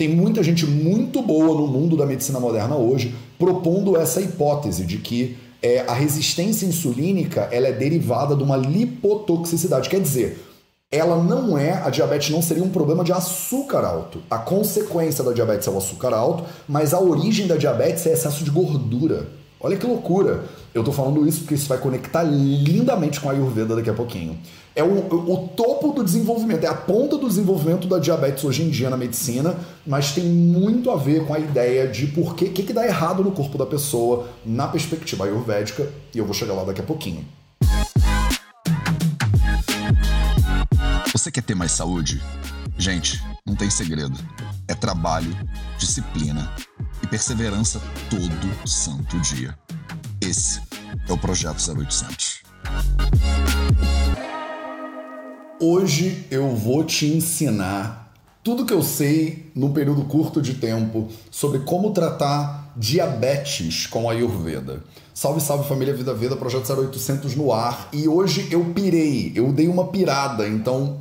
Tem muita gente muito boa no mundo da medicina moderna hoje propondo essa hipótese de que é, a resistência insulínica ela é derivada de uma lipotoxicidade. Quer dizer, ela não é, a diabetes não seria um problema de açúcar alto. A consequência da diabetes é o açúcar alto, mas a origem da diabetes é excesso de gordura. Olha que loucura! Eu tô falando isso porque isso vai conectar lindamente com a Ayurveda daqui a pouquinho. É o, o topo do desenvolvimento, é a ponta do desenvolvimento da diabetes hoje em dia na medicina, mas tem muito a ver com a ideia de por que, que, que dá errado no corpo da pessoa na perspectiva ayurvédica, e eu vou chegar lá daqui a pouquinho. Você quer ter mais saúde? Gente, não tem segredo. É trabalho, disciplina e perseverança todo santo dia. Esse é o Projeto 0800. Hoje eu vou te ensinar tudo que eu sei num período curto de tempo sobre como tratar diabetes com a Ayurveda. Salve, salve família Vida Veda, Projeto 0800 no ar. E hoje eu pirei, eu dei uma pirada, então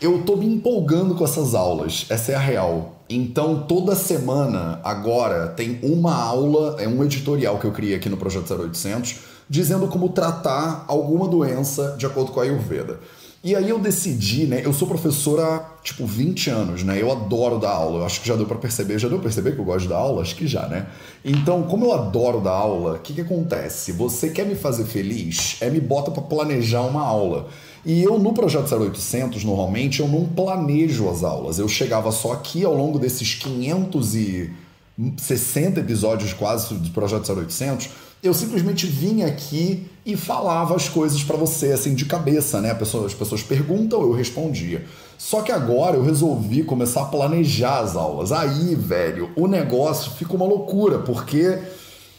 eu tô me empolgando com essas aulas, essa é a real. Então, toda semana, agora, tem uma aula, é um editorial que eu criei aqui no Projeto 0800, dizendo como tratar alguma doença de acordo com a Ayurveda. E aí eu decidi, né? Eu sou professor há, tipo, 20 anos, né? Eu adoro dar aula. Eu acho que já deu para perceber. Já deu pra perceber que eu gosto de dar aula? Acho que já, né? Então, como eu adoro dar aula, o que, que acontece? Você quer me fazer feliz? É me bota para planejar uma aula. E eu, no Projeto 0800, normalmente, eu não planejo as aulas. Eu chegava só aqui ao longo desses 560 episódios quase do Projeto 0800, eu simplesmente vinha aqui e falava as coisas para você, assim, de cabeça, né? As pessoas perguntam, eu respondia. Só que agora eu resolvi começar a planejar as aulas. Aí, velho, o negócio fica uma loucura, porque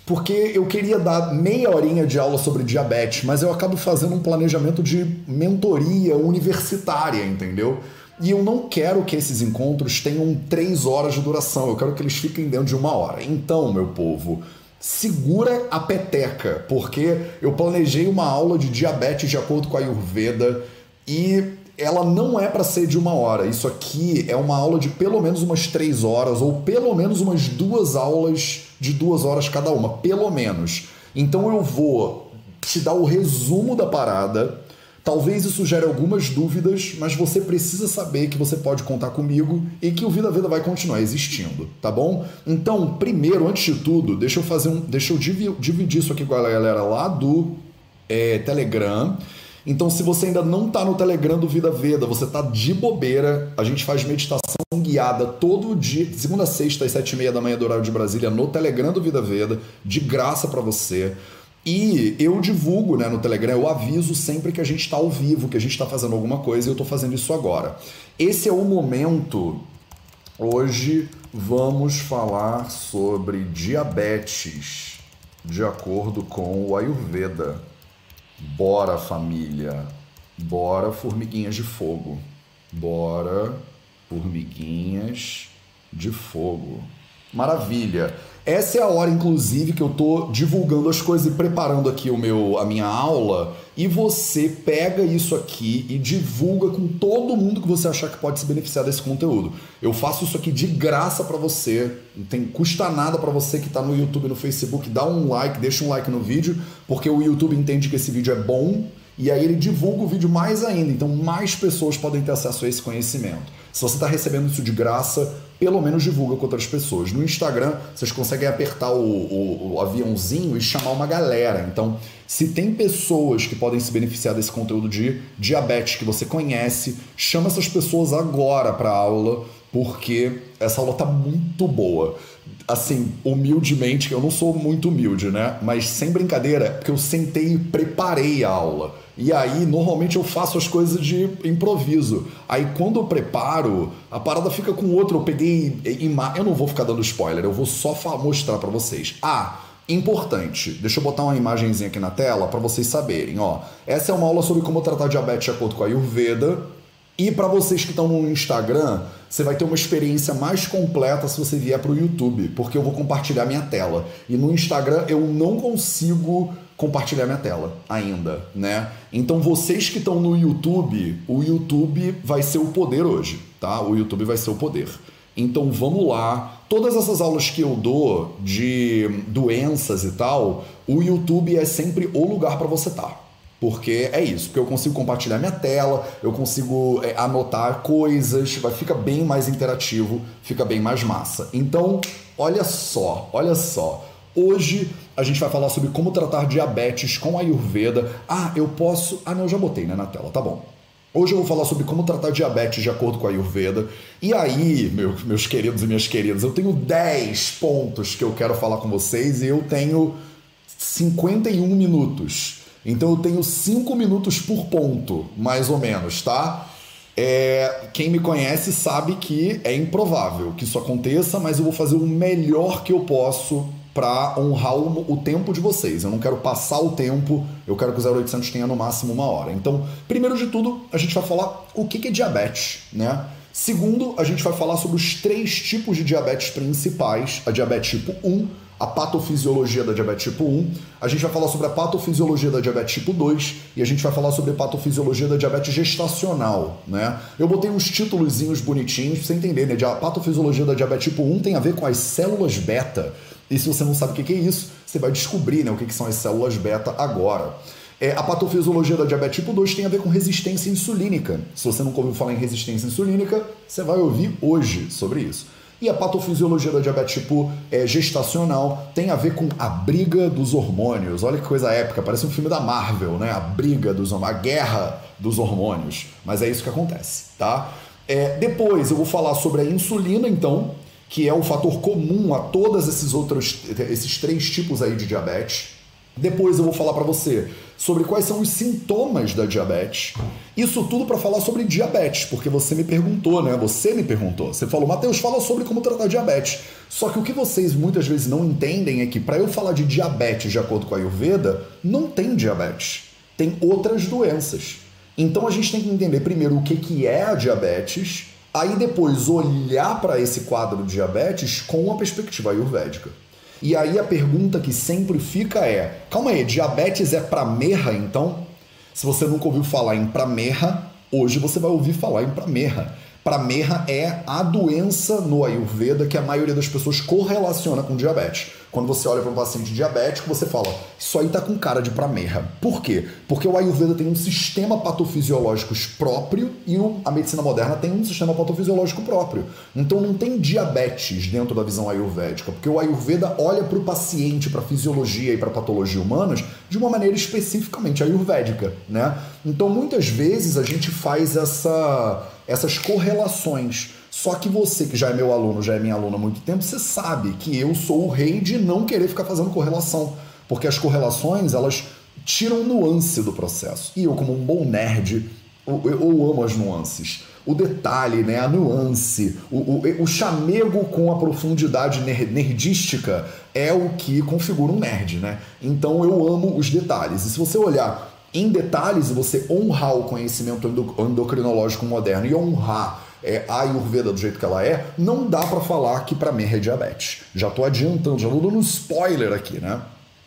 porque eu queria dar meia horinha de aula sobre diabetes, mas eu acabo fazendo um planejamento de mentoria universitária, entendeu? E eu não quero que esses encontros tenham três horas de duração, eu quero que eles fiquem dentro de uma hora. Então, meu povo, segura a peteca, porque eu planejei uma aula de diabetes de acordo com a Ayurveda e ela não é para ser de uma hora. Isso aqui é uma aula de pelo menos umas três horas, ou pelo menos umas duas aulas de duas horas cada uma, pelo menos. Então eu vou te dar o resumo da parada. Talvez isso gere algumas dúvidas, mas você precisa saber que você pode contar comigo e que o Vida Vida vai continuar existindo, tá bom? Então, primeiro, antes de tudo, deixa eu fazer um. Deixa eu dividir isso aqui com a galera lá do é, Telegram. Então, se você ainda não está no Telegram do Vida Veda, você está de bobeira, a gente faz meditação guiada todo dia, segunda a sexta, às sete e meia da manhã do horário de Brasília, no Telegram do Vida Veda, de graça para você. E eu divulgo né, no Telegram, eu aviso sempre que a gente está ao vivo, que a gente está fazendo alguma coisa e eu estou fazendo isso agora. Esse é o momento. Hoje vamos falar sobre diabetes, de acordo com o Ayurveda. Bora, família. Bora, formiguinhas de fogo. Bora, formiguinhas de fogo. Maravilha. Essa é a hora, inclusive, que eu tô divulgando as coisas e preparando aqui o meu, a minha aula. E você pega isso aqui e divulga com todo mundo que você achar que pode se beneficiar desse conteúdo. Eu faço isso aqui de graça para você. Não tem custa nada para você que tá no YouTube, no Facebook, dá um like, deixa um like no vídeo, porque o YouTube entende que esse vídeo é bom e aí ele divulga o vídeo mais ainda. Então mais pessoas podem ter acesso a esse conhecimento. Se você está recebendo isso de graça, pelo menos divulga com outras pessoas. No Instagram, vocês conseguem apertar o, o, o, aviãozinho e chamar uma galera. Então, se tem pessoas que podem se beneficiar desse conteúdo de diabetes que você conhece, chama essas pessoas agora para aula, porque essa aula tá muito boa. Assim, humildemente, eu não sou muito humilde, né? Mas sem brincadeira, porque eu sentei e preparei a aula. E aí, normalmente eu faço as coisas de improviso. Aí, quando eu preparo, a parada fica com outro. Eu peguei. Eu não vou ficar dando spoiler, eu vou só mostrar para vocês. Ah, importante. Deixa eu botar uma imagenzinha aqui na tela para vocês saberem. Ó, essa é uma aula sobre como tratar diabetes de acordo com a Ayurveda. E para vocês que estão no Instagram, você vai ter uma experiência mais completa se você vier para o YouTube, porque eu vou compartilhar minha tela. E no Instagram eu não consigo compartilhar minha tela ainda, né? Então vocês que estão no YouTube, o YouTube vai ser o poder hoje, tá? O YouTube vai ser o poder. Então vamos lá. Todas essas aulas que eu dou de doenças e tal, o YouTube é sempre o lugar para você estar. Tá. Porque é isso, porque eu consigo compartilhar minha tela, eu consigo é, anotar coisas, vai fica bem mais interativo, fica bem mais massa. Então, olha só, olha só. Hoje a gente vai falar sobre como tratar diabetes com Ayurveda. Ah, eu posso. Ah, não, já botei né, na tela, tá bom. Hoje eu vou falar sobre como tratar diabetes de acordo com a Ayurveda. E aí, meu, meus queridos e minhas queridas, eu tenho 10 pontos que eu quero falar com vocês e eu tenho 51 minutos. Então eu tenho 5 minutos por ponto, mais ou menos, tá? É, quem me conhece sabe que é improvável que isso aconteça, mas eu vou fazer o melhor que eu posso para honrar o, o, tempo de vocês. Eu não quero passar o tempo, eu quero que o 0800 tenha no máximo uma hora. Então, primeiro de tudo, a gente vai falar o que é diabetes, né? Segundo, a gente vai falar sobre os três tipos de diabetes principais: a diabetes tipo 1, a patofisiologia da diabetes tipo 1, a gente vai falar sobre a patofisiologia da diabetes tipo 2 e a gente vai falar sobre a patofisiologia da diabetes gestacional, né? Eu botei uns títulozinhos bonitinhos pra você entender, né? A patofisiologia da diabetes tipo 1 tem a ver com as células beta. E se você não sabe o que é isso, você vai descobrir né, o que são as células beta agora. É, a patofisiologia da diabetes tipo 2 tem a ver com resistência insulínica. Se você nunca ouviu falar em resistência insulínica, você vai ouvir hoje sobre isso. E a patofisiologia da diabetes tipo é, gestacional tem a ver com a briga dos hormônios. Olha que coisa épica, parece um filme da Marvel, né? A briga dos a guerra dos hormônios. Mas é isso que acontece, tá? É, depois eu vou falar sobre a insulina, então, que é o fator comum a todos esses outros, esses três tipos aí de diabetes. Depois eu vou falar para você sobre quais são os sintomas da diabetes. Isso tudo para falar sobre diabetes, porque você me perguntou, né? Você me perguntou. Você falou, Mateus, fala sobre como tratar diabetes. Só que o que vocês muitas vezes não entendem é que para eu falar de diabetes de acordo com a Ayurveda, não tem diabetes. Tem outras doenças. Então a gente tem que entender primeiro o que, que é a diabetes Aí depois olhar para esse quadro de diabetes com uma perspectiva ayurvédica. E aí a pergunta que sempre fica é: calma aí, diabetes é pramerra então? Se você nunca ouviu falar em pramerra, hoje você vai ouvir falar em pramerra. Pramerra é a doença no Ayurveda que a maioria das pessoas correlaciona com diabetes. Quando você olha para um paciente diabético, você fala, isso aí tá com cara de pramerra. Por quê? Porque o Ayurveda tem um sistema patofisiológico próprio e a medicina moderna tem um sistema patofisiológico próprio. Então não tem diabetes dentro da visão ayurvédica, porque o Ayurveda olha para o paciente, para a fisiologia e para a patologia humanas de uma maneira especificamente ayurvédica, né? Então muitas vezes a gente faz essa, essas correlações. Só que você, que já é meu aluno, já é minha aluna há muito tempo, você sabe que eu sou o rei de não querer ficar fazendo correlação. Porque as correlações, elas tiram nuance do processo. E eu, como um bom nerd, eu, eu amo as nuances. O detalhe, né, a nuance, o, o, o chamego com a profundidade nerdística é o que configura um nerd, né? Então eu amo os detalhes. E se você olhar em detalhes, você honrar o conhecimento endocrinológico moderno e honrar é, a Ayurveda do jeito que ela é, não dá para falar que para mim é diabetes. Já tô adiantando, já tô dando um spoiler aqui, né?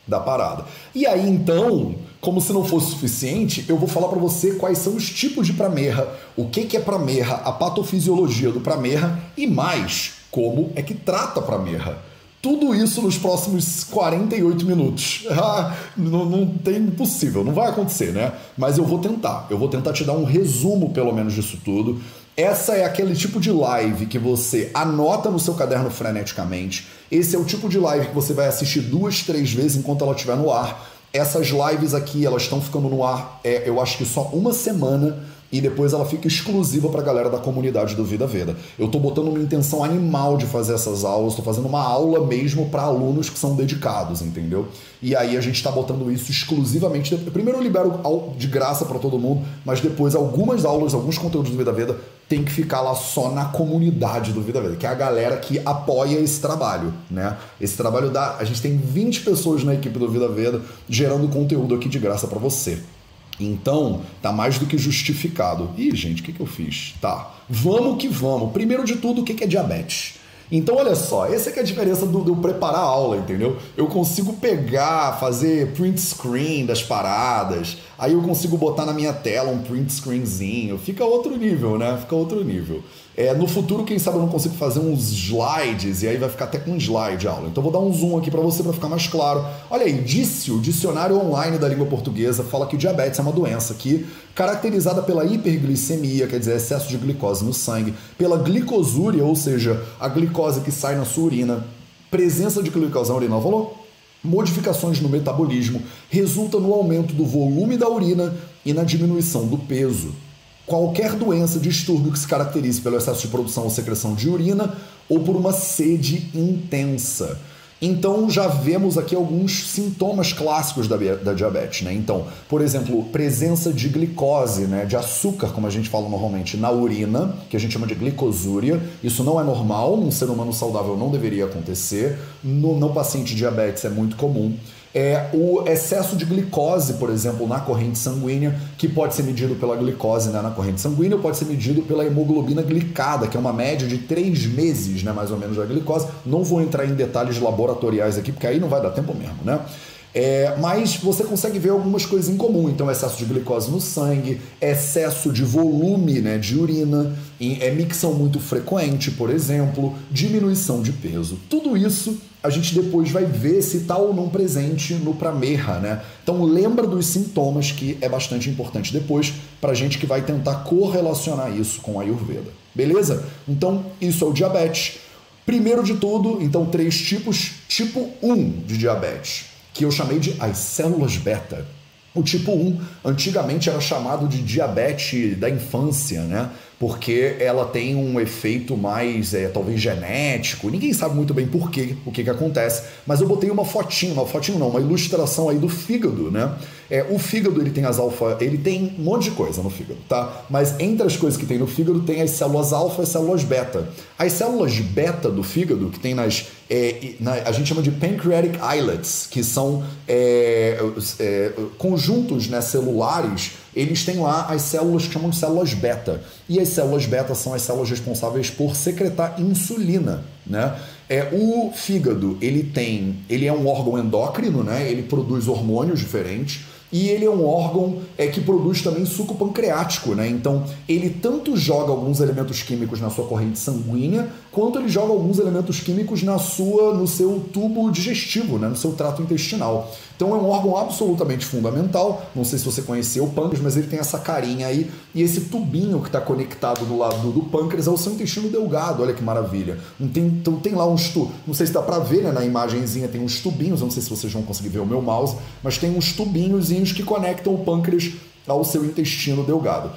Da parada. E aí então, como se não fosse suficiente, eu vou falar para você quais são os tipos de pramerra, o que, que é pramerra, a patofisiologia do pramerra e mais, como é que trata pramerra. Tudo isso nos próximos 48 minutos. Ah, não, não tem impossível, não vai acontecer, né? Mas eu vou tentar. Eu vou tentar te dar um resumo, pelo menos, disso tudo. Essa é aquele tipo de live que você anota no seu caderno freneticamente. Esse é o tipo de live que você vai assistir duas, três vezes enquanto ela estiver no ar. Essas lives aqui, elas estão ficando no ar, é, eu acho que só uma semana e depois ela fica exclusiva para a galera da comunidade do Vida Veda. Eu estou botando uma intenção animal de fazer essas aulas, estou fazendo uma aula mesmo para alunos que são dedicados, entendeu? E aí a gente está botando isso exclusivamente. Primeiro eu libero de graça para todo mundo, mas depois algumas aulas, alguns conteúdos do Vida Veda tem que ficar lá só na comunidade do Vida Veda, que é a galera que apoia esse trabalho, né? Esse trabalho dá, a gente tem 20 pessoas na equipe do Vida Veda gerando conteúdo aqui de graça para você. Então, tá mais do que justificado. Ih, gente, o que, que eu fiz? Tá, vamos que vamos. Primeiro de tudo, o que, que é diabetes? Então, olha só, essa é a diferença do, do, preparar a aula, entendeu? Eu consigo pegar, fazer print screen das paradas, aí eu consigo botar na minha tela um print screenzinho, fica outro nível, né? Fica outro nível. É, no futuro, quem sabe eu não consigo fazer uns slides e aí vai ficar até com um slide aula. Então vou dar um zoom aqui para você para ficar mais claro. Olha aí, disse o dicionário online da língua portuguesa fala que diabetes é uma doença que caracterizada pela hiperglicemia, quer dizer, excesso de glicose no sangue, pela glicosúria, ou seja, a glicose que sai na sua urina, presença de glicose na urina, falou? Modificações no metabolismo resulta no aumento do volume da urina e na diminuição do peso qualquer doença, distúrbio que se caracterize pelo excesso de produção ou secreção de urina ou por uma sede intensa. Então já vemos aqui alguns sintomas clássicos da, da diabetes, né? Então, por exemplo, presença de glicose, né, de açúcar, como a gente fala normalmente, na urina, que a gente chama de glicosúria. Isso não é normal, num ser humano saudável não deveria acontecer. No, no paciente diabetes é muito comum é o excesso de glicose, por exemplo, na corrente sanguínea, que pode ser medido pela glicose né, na corrente sanguínea, ou pode ser medido pela hemoglobina glicada, que é uma média de três meses, né, mais ou menos, da glicose. Não vou entrar em detalhes laboratoriais aqui, porque aí não vai dar tempo mesmo, né? É, mas você consegue ver algumas coisas em comum. Então, excesso de glicose no sangue, excesso de volume né, de urina, é, micção muito frequente, por exemplo, diminuição de peso. Tudo isso a gente depois vai ver se está ou não presente no Pramerra, né? Então lembra dos sintomas que é bastante importante depois para a gente que vai tentar correlacionar isso com a Ayurveda. Beleza? Então isso é o diabetes. Primeiro de tudo, então três tipos. Tipo 1 de diabetes, que eu chamei de as células beta. O tipo 1 antigamente era chamado de diabetes da infância, né? Porque ela tem um efeito mais, é, talvez, genético. Ninguém sabe muito bem por quê, o que, que acontece, mas eu botei uma fotinho, uma fotinho não, uma ilustração aí do fígado, né? É, o fígado ele tem as alfa, ele tem um monte de coisa no fígado, tá? Mas entre as coisas que tem no fígado tem as células alfa e as células beta. As células beta do fígado, que tem nas. É, na, a gente chama de pancreatic islets, que são é, é, conjuntos né, celulares eles têm lá as células que chamam de células beta. E as células beta são as células responsáveis por secretar insulina, né? É, o fígado, ele tem, ele é um órgão endócrino, né? Ele produz hormônios diferentes. E ele é um órgão é, que produz também suco pancreático, né? Então, ele tanto joga alguns elementos químicos na sua corrente sanguínea, quanto ele joga alguns elementos químicos na sua, no seu tubo digestivo, né? no seu trato intestinal. Então é um órgão absolutamente fundamental. Não sei se você conheceu o pâncreas, mas ele tem essa carinha aí. E esse tubinho que está conectado do lado do pâncreas é o seu intestino delgado. Olha que maravilha. Tem, então tem lá uns não sei se dá para ver, né? Na imagenzinha tem uns tubinhos. Não sei se vocês vão conseguir ver o meu mouse, mas tem uns tubinhozinhos que conectam o pâncreas ao seu intestino delgado.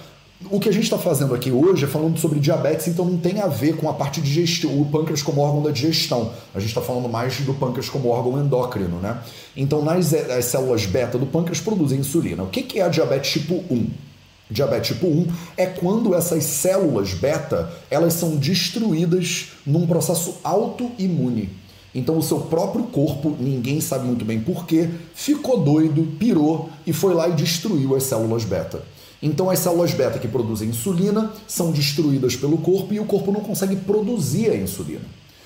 O que a gente está fazendo aqui hoje é falando sobre diabetes, então não tem a ver com a parte de digestão, o pâncreas como órgão da digestão. A gente está falando mais do pâncreas como órgão endócrino, né? Então, nas as células beta do pâncreas produzem insulina. O que é a diabetes tipo 1? Diabetes tipo 1 é quando essas células beta elas são destruídas num processo autoimune. Então o seu próprio corpo, ninguém sabe muito bem porquê, ficou doido, pirou e foi lá e destruiu as células beta. Então as células beta que produzem insulina são destruídas pelo corpo e o corpo não consegue produzir a insulina.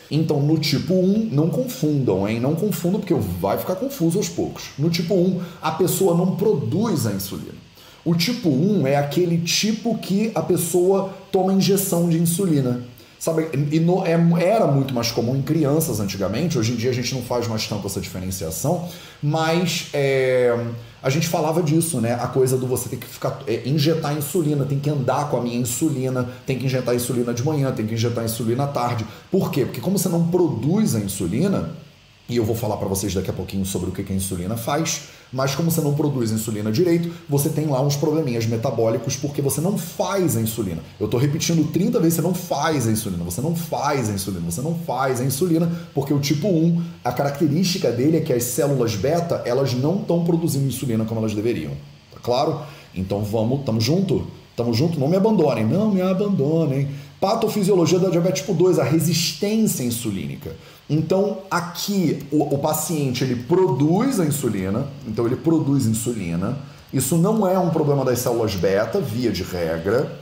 Então no tipo 1, não confundam, hein? Não confundam porque vai ficar confuso aos poucos. No tipo 1, a pessoa não produz a insulina. O tipo 1 é aquele tipo que a pessoa toma injeção de insulina. Sabe, e no, é, era muito mais comum em crianças antigamente, hoje em dia a gente não faz mais tanto essa diferenciação, mas é, a gente falava disso, né? A coisa do você ter que ficar é, injetar insulina, tem que andar com a minha insulina, tem que injetar insulina de manhã, tem que injetar insulina à tarde. Por quê? Porque como você não produz a insulina, e eu vou falar para vocês daqui a pouquinho sobre o que a insulina faz, mas como você não produz insulina direito, você tem lá uns probleminhas metabólicos porque você não faz a insulina. Eu estou repetindo 30 vezes, você não faz a insulina, você não faz a insulina, você não faz a insulina, porque o tipo 1, a característica dele é que as células beta, elas não estão produzindo insulina como elas deveriam. Tá claro? Então vamos, tamo junto? Tamo junto? Não me abandonem, não me abandonem. Patofisiologia da diabetes tipo 2, a resistência insulínica. Então, aqui o, o, paciente ele produz a insulina, então ele produz insulina. Isso não é um problema das células beta, via de regra.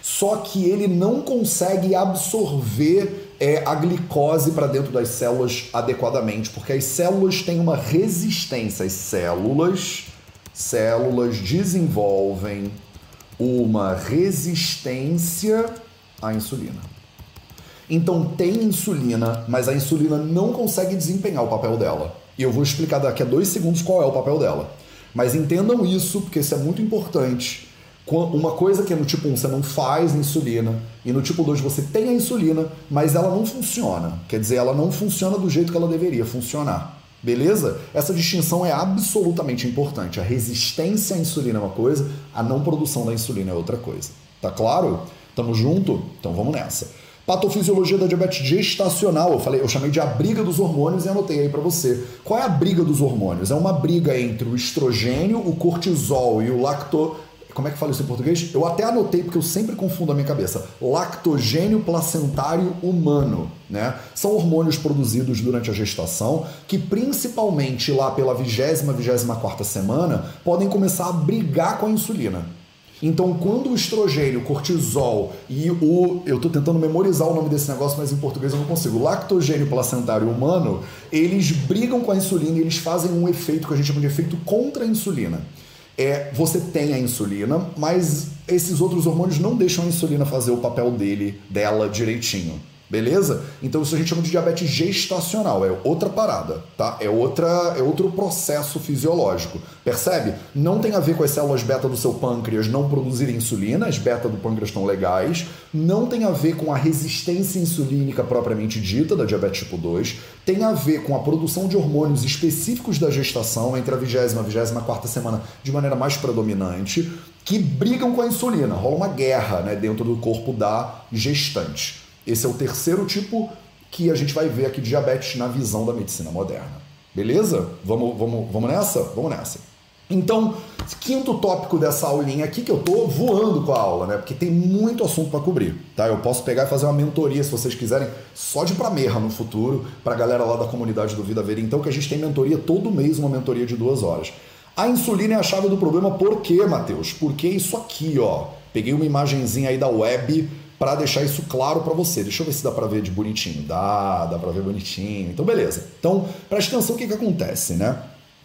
Só que ele não consegue absorver é, a glicose para dentro das células adequadamente, porque as células têm uma resistência. As células, células desenvolvem uma resistência A insulina. Então tem insulina, mas a insulina não consegue desempenhar o papel dela. E eu vou explicar daqui a dois segundos qual é o papel dela. Mas entendam isso, porque isso é muito importante. Uma coisa que no tipo 1 você não faz insulina, e no tipo 2 você tem a insulina, mas ela não funciona. Quer dizer, ela não funciona do jeito que ela deveria funcionar. Beleza? Essa distinção é absolutamente importante. A resistência à insulina é uma coisa, a não produção da insulina é outra coisa. Tá claro? Tamo junto? Então vamos nessa. Patofisiologia da diabetes gestacional. Eu falei, eu chamei de a briga dos hormônios e anotei aí para você. Qual é a briga dos hormônios? É uma briga entre o estrogênio, o cortisol e o lacto como é que fala isso em português? Eu até anotei porque eu sempre confundo a minha cabeça. Lactogênio placentário humano, né? São hormônios produzidos durante a gestação que principalmente lá pela vigésima, vigésima quarta semana podem começar a brigar com a insulina. Então, quando o estrogênio, cortisol e o. Eu estou tentando memorizar o nome desse negócio, mas em português eu não consigo. Lactogênio placentário humano, eles brigam com a insulina e eles fazem um efeito que a gente chama de efeito contra a insulina. É, você tem a insulina, mas esses outros hormônios não deixam a insulina fazer o papel dele, dela direitinho. Beleza? Então isso a gente chama de diabetes gestacional, é outra parada, tá? É outra é outro processo fisiológico. Percebe? Não tem a ver com as células beta do seu pâncreas não produzirem insulina, as beta do pâncreas estão legais, não tem a ver com a resistência insulínica propriamente dita da diabetes tipo 2, tem a ver com a produção de hormônios específicos da gestação entre a vigésima e a vigésima quarta semana de maneira mais predominante, que brigam com a insulina. Rola uma guerra, né, dentro do corpo da gestante. Esse é o terceiro tipo que a gente vai ver aqui de diabetes na visão da medicina moderna. Beleza? Vamos, vamos, vamos nessa? Vamos nessa. Então, quinto tópico dessa aulinha aqui, que eu tô voando com a aula, né? Porque tem muito assunto para cobrir, tá? Eu posso pegar e fazer uma mentoria, se vocês quiserem, só de pra merra no futuro, pra galera lá da comunidade do Vida Ver. Então, que a gente tem mentoria todo mês, uma mentoria de duas horas. A insulina é a chave do problema, por quê, Matheus? Porque isso aqui, ó. Peguei uma imagenzinha aí da web para deixar isso claro para você. Deixa eu ver se dá para ver de bonitinho. Dá, dá para ver bonitinho. Então, beleza. Então, preste atenção o que, que acontece, né?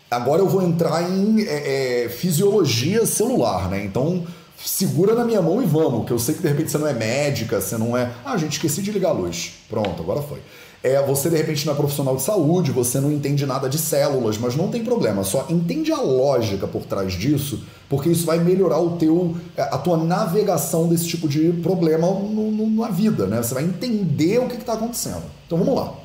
Agora eu vou entrar em é, é, fisiologia celular, né? Então, segura na minha mão e vamos, que eu sei que de repente você não é médica, você não é. Ah, gente, esqueci de ligar a luz. Pronto, agora foi. É, você de repente não é profissional de saúde, você não entende nada de células, mas não tem problema, só entende a lógica por trás disso, porque isso vai melhorar o teu, é, a tua navegação desse tipo de problema no, no, na vida, né? Você vai entender o que está acontecendo. Então vamos lá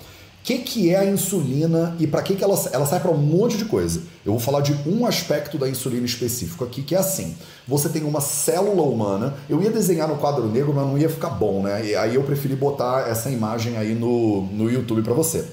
que, que é a insulina e para que, que ela, ela serve para um monte de coisa. Eu vou falar de um aspecto da insulina específico aqui, que é assim: você tem uma célula humana. Eu ia desenhar no quadro negro, mas não ia ficar bom, né? E aí eu preferi botar essa imagem aí no, no YouTube para você.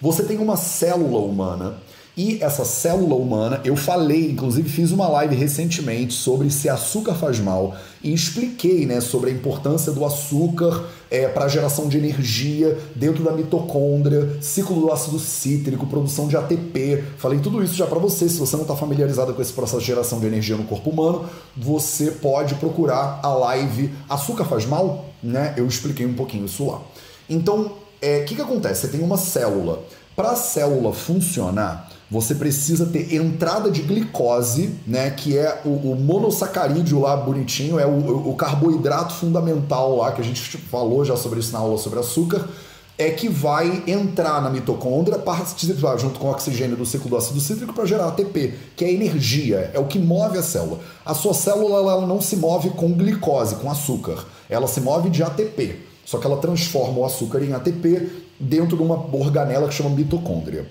Você tem uma célula humana e essa célula humana, eu falei, inclusive fiz uma live recentemente sobre se açúcar faz mal e expliquei né, sobre a importância do açúcar é, para a geração de energia dentro da mitocôndria, ciclo do ácido cítrico, produção de ATP. Falei tudo isso já para você. Se você não está familiarizado com esse processo de geração de energia no corpo humano, você pode procurar a live Açúcar faz mal? Né? Eu expliquei um pouquinho isso lá. Então, o é, que, que acontece? Você tem uma célula. Para a célula funcionar, você precisa ter entrada de glicose, né, que é o, o monossacarídeo lá bonitinho, é o, o, carboidrato fundamental lá, que a gente falou já sobre isso na aula sobre açúcar, é que vai entrar na mitocôndria, participar junto com o oxigênio do ciclo do ácido cítrico para gerar ATP, que é energia, é o que move a célula. A sua célula ela não se move com glicose, com açúcar, ela se move de ATP, só que ela transforma o açúcar em ATP dentro de uma organela que chama mitocôndria.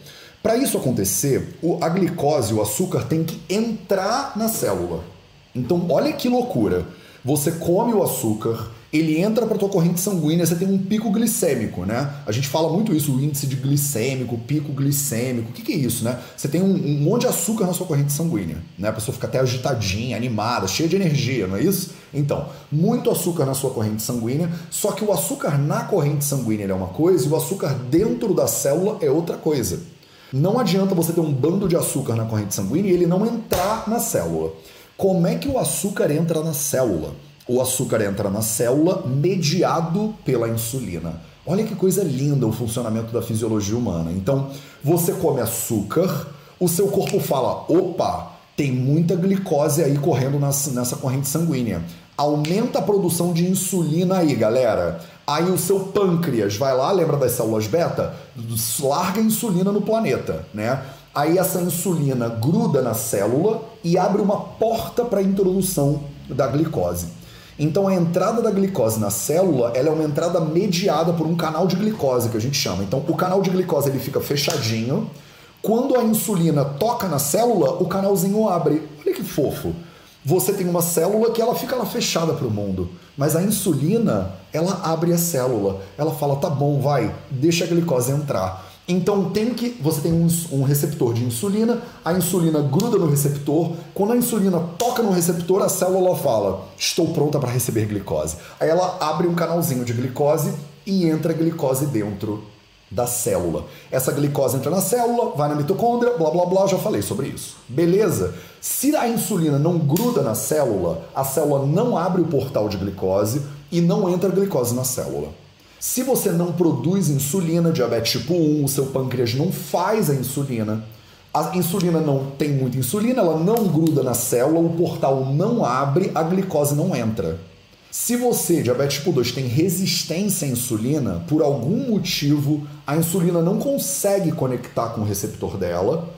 Para isso acontecer, a glicose, o açúcar, tem que entrar na célula. Então, olha que loucura. Você come o açúcar, ele entra para tua corrente sanguínea, você tem um pico glicêmico, né? A gente fala muito isso, o índice de glicêmico, pico glicêmico. O que, que é isso, né? Você tem um, um, monte de açúcar na sua corrente sanguínea, né? A pessoa fica até agitadinha, animada, cheia de energia, não é isso? Então, muito açúcar na sua corrente sanguínea, só que o açúcar na corrente sanguínea é uma coisa e o açúcar dentro da célula é outra coisa. Não adianta você ter um bando de açúcar na corrente sanguínea e ele não entrar na célula. Como é que o açúcar entra na célula? O açúcar entra na célula mediado pela insulina. Olha que coisa linda o funcionamento da fisiologia humana. Então, você come açúcar, o seu corpo fala: opa, Tem muita glicose aí correndo nessa corrente sanguínea. Aumenta a produção de insulina aí, galera. Aí o seu pâncreas vai lá, lembra das células beta? Larga insulina no planeta, né? Aí essa insulina gruda na célula e abre uma porta para a introdução da glicose. Então a entrada da glicose na célula ela é uma entrada mediada por um canal de glicose que a gente chama. Então o canal de glicose ele fica fechadinho. Quando a insulina toca na célula, o canalzinho abre. Olha que fofo. Você tem uma célula que ela fica lá fechada para o mundo, mas a insulina ela abre a célula. Ela fala tá bom, vai, deixa a glicose entrar. Então tem que você tem um, um, receptor de insulina, a insulina gruda no receptor. Quando a insulina toca no receptor, a célula fala: "Estou pronta para receber glicose". Aí ela abre um canalzinho de glicose e entra glicose dentro da célula. Essa glicose entra na célula, vai na mitocôndria, blá blá blá, já falei sobre isso. Beleza? Se a insulina não gruda na célula, a célula não abre o portal de glicose e não entra glicose na célula. Se você não produz insulina, diabetes tipo 1, o seu pâncreas não faz a insulina. A insulina não tem muita insulina, ela não gruda na célula, o portal não abre, a glicose não entra. Se você, diabetes tipo 2, tem resistência à insulina, por algum motivo a insulina não consegue conectar com o receptor dela,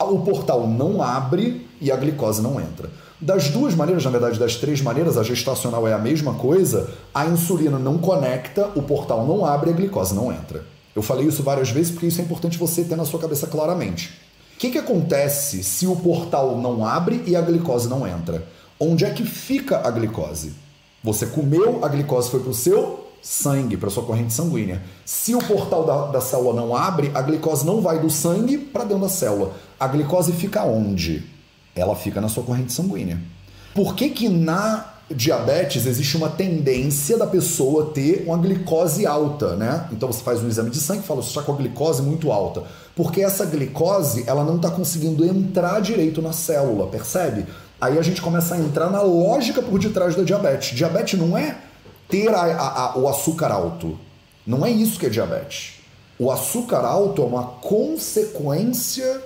o portal não abre e a glicose não entra. Das duas maneiras, na verdade, das três maneiras, a gestacional é a mesma coisa, a insulina não conecta, o portal não abre e a glicose não entra. Eu falei isso várias vezes porque isso é importante você ter na sua cabeça claramente. O que, que acontece se o portal não abre e a glicose não entra? Onde é que fica a glicose? Você comeu, a glicose foi para o seu sangue, para sua corrente sanguínea. Se o portal da, da célula não abre, a glicose não vai do sangue para dentro da célula. A glicose fica onde? ela fica na sua corrente sanguínea. Por que que na diabetes existe uma tendência da pessoa ter uma glicose alta, né? Então você faz um exame de sangue e fala, você está com a glicose muito alta. Porque essa glicose, ela não está conseguindo entrar direito na célula, percebe? Aí a gente começa a entrar na lógica por detrás da diabetes. Diabetes não é ter a, a, a, o açúcar alto. Não é isso que é diabetes. O açúcar alto é uma consequência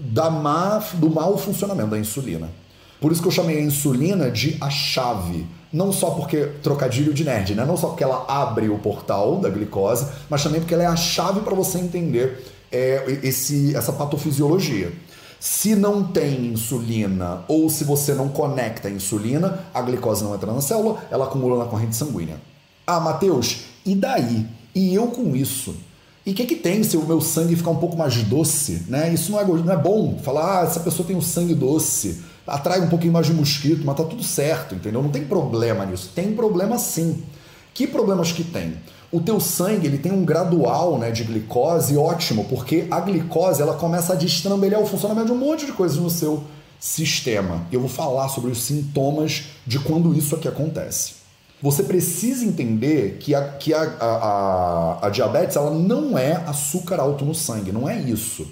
da má, do mau funcionamento da insulina. Por isso que eu chamei a insulina de a chave. Não só porque trocadilho de nerd, né? Não só porque ela abre o portal da glicose, mas também porque ela é a chave para você entender é, esse, essa patofisiologia. Se não tem insulina ou se você não conecta a insulina, a glicose não entra na célula, ela acumula na corrente sanguínea. Ah, Matheus, e daí? E eu com isso? E o que, que tem se o meu sangue ficar um pouco mais doce? Né? Isso não é, não é bom. Falar, ah, essa pessoa tem um sangue doce, atrai um pouquinho mais de mosquito, mas tá tudo certo, entendeu? Não tem problema nisso. Tem problema sim. Que problemas que tem? O teu sangue ele tem um gradual né, de glicose ótimo, porque a glicose ela começa a destrambelhar o funcionamento de um monte de coisas no seu sistema. Eu vou falar sobre os sintomas de quando isso aqui acontece. Você precisa entender que a, que a, a, a, diabetes ela não é açúcar alto no sangue, não é isso.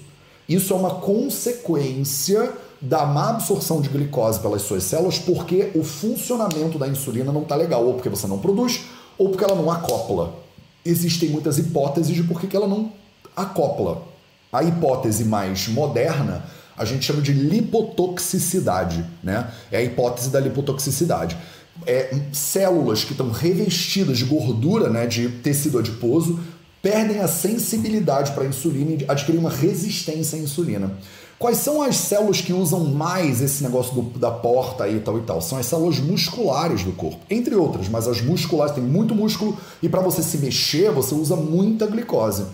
Isso é uma consequência da má absorção de glicose pelas suas células porque o funcionamento da insulina não está legal, ou porque você não produz, ou porque ela não acopla. Existem muitas hipóteses de por que ela não acopla. A hipótese mais moderna a gente chama de lipotoxicidade, né? É a hipótese da lipotoxicidade é, células que estão revestidas de gordura, né, de tecido adiposo, perdem a sensibilidade para a insulina e adquirem uma resistência à insulina. Quais são as células que usam mais esse negócio do, da porta e tal e tal? São as células musculares do corpo, entre outras, mas as musculares têm muito músculo e para você se mexer você usa muita glicose.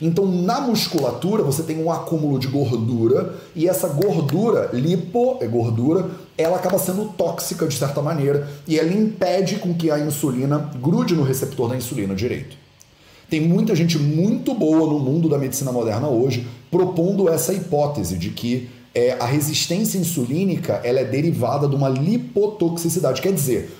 Então, na musculatura, você tem um acúmulo de gordura e essa gordura, lipo, é gordura, ela acaba sendo tóxica de certa maneira e ela impede com que a insulina grude no receptor da insulina direito. Tem muita gente muito boa no mundo da medicina moderna hoje propondo essa hipótese de que é, a resistência insulínica ela é derivada de uma lipotoxicidade. Quer dizer,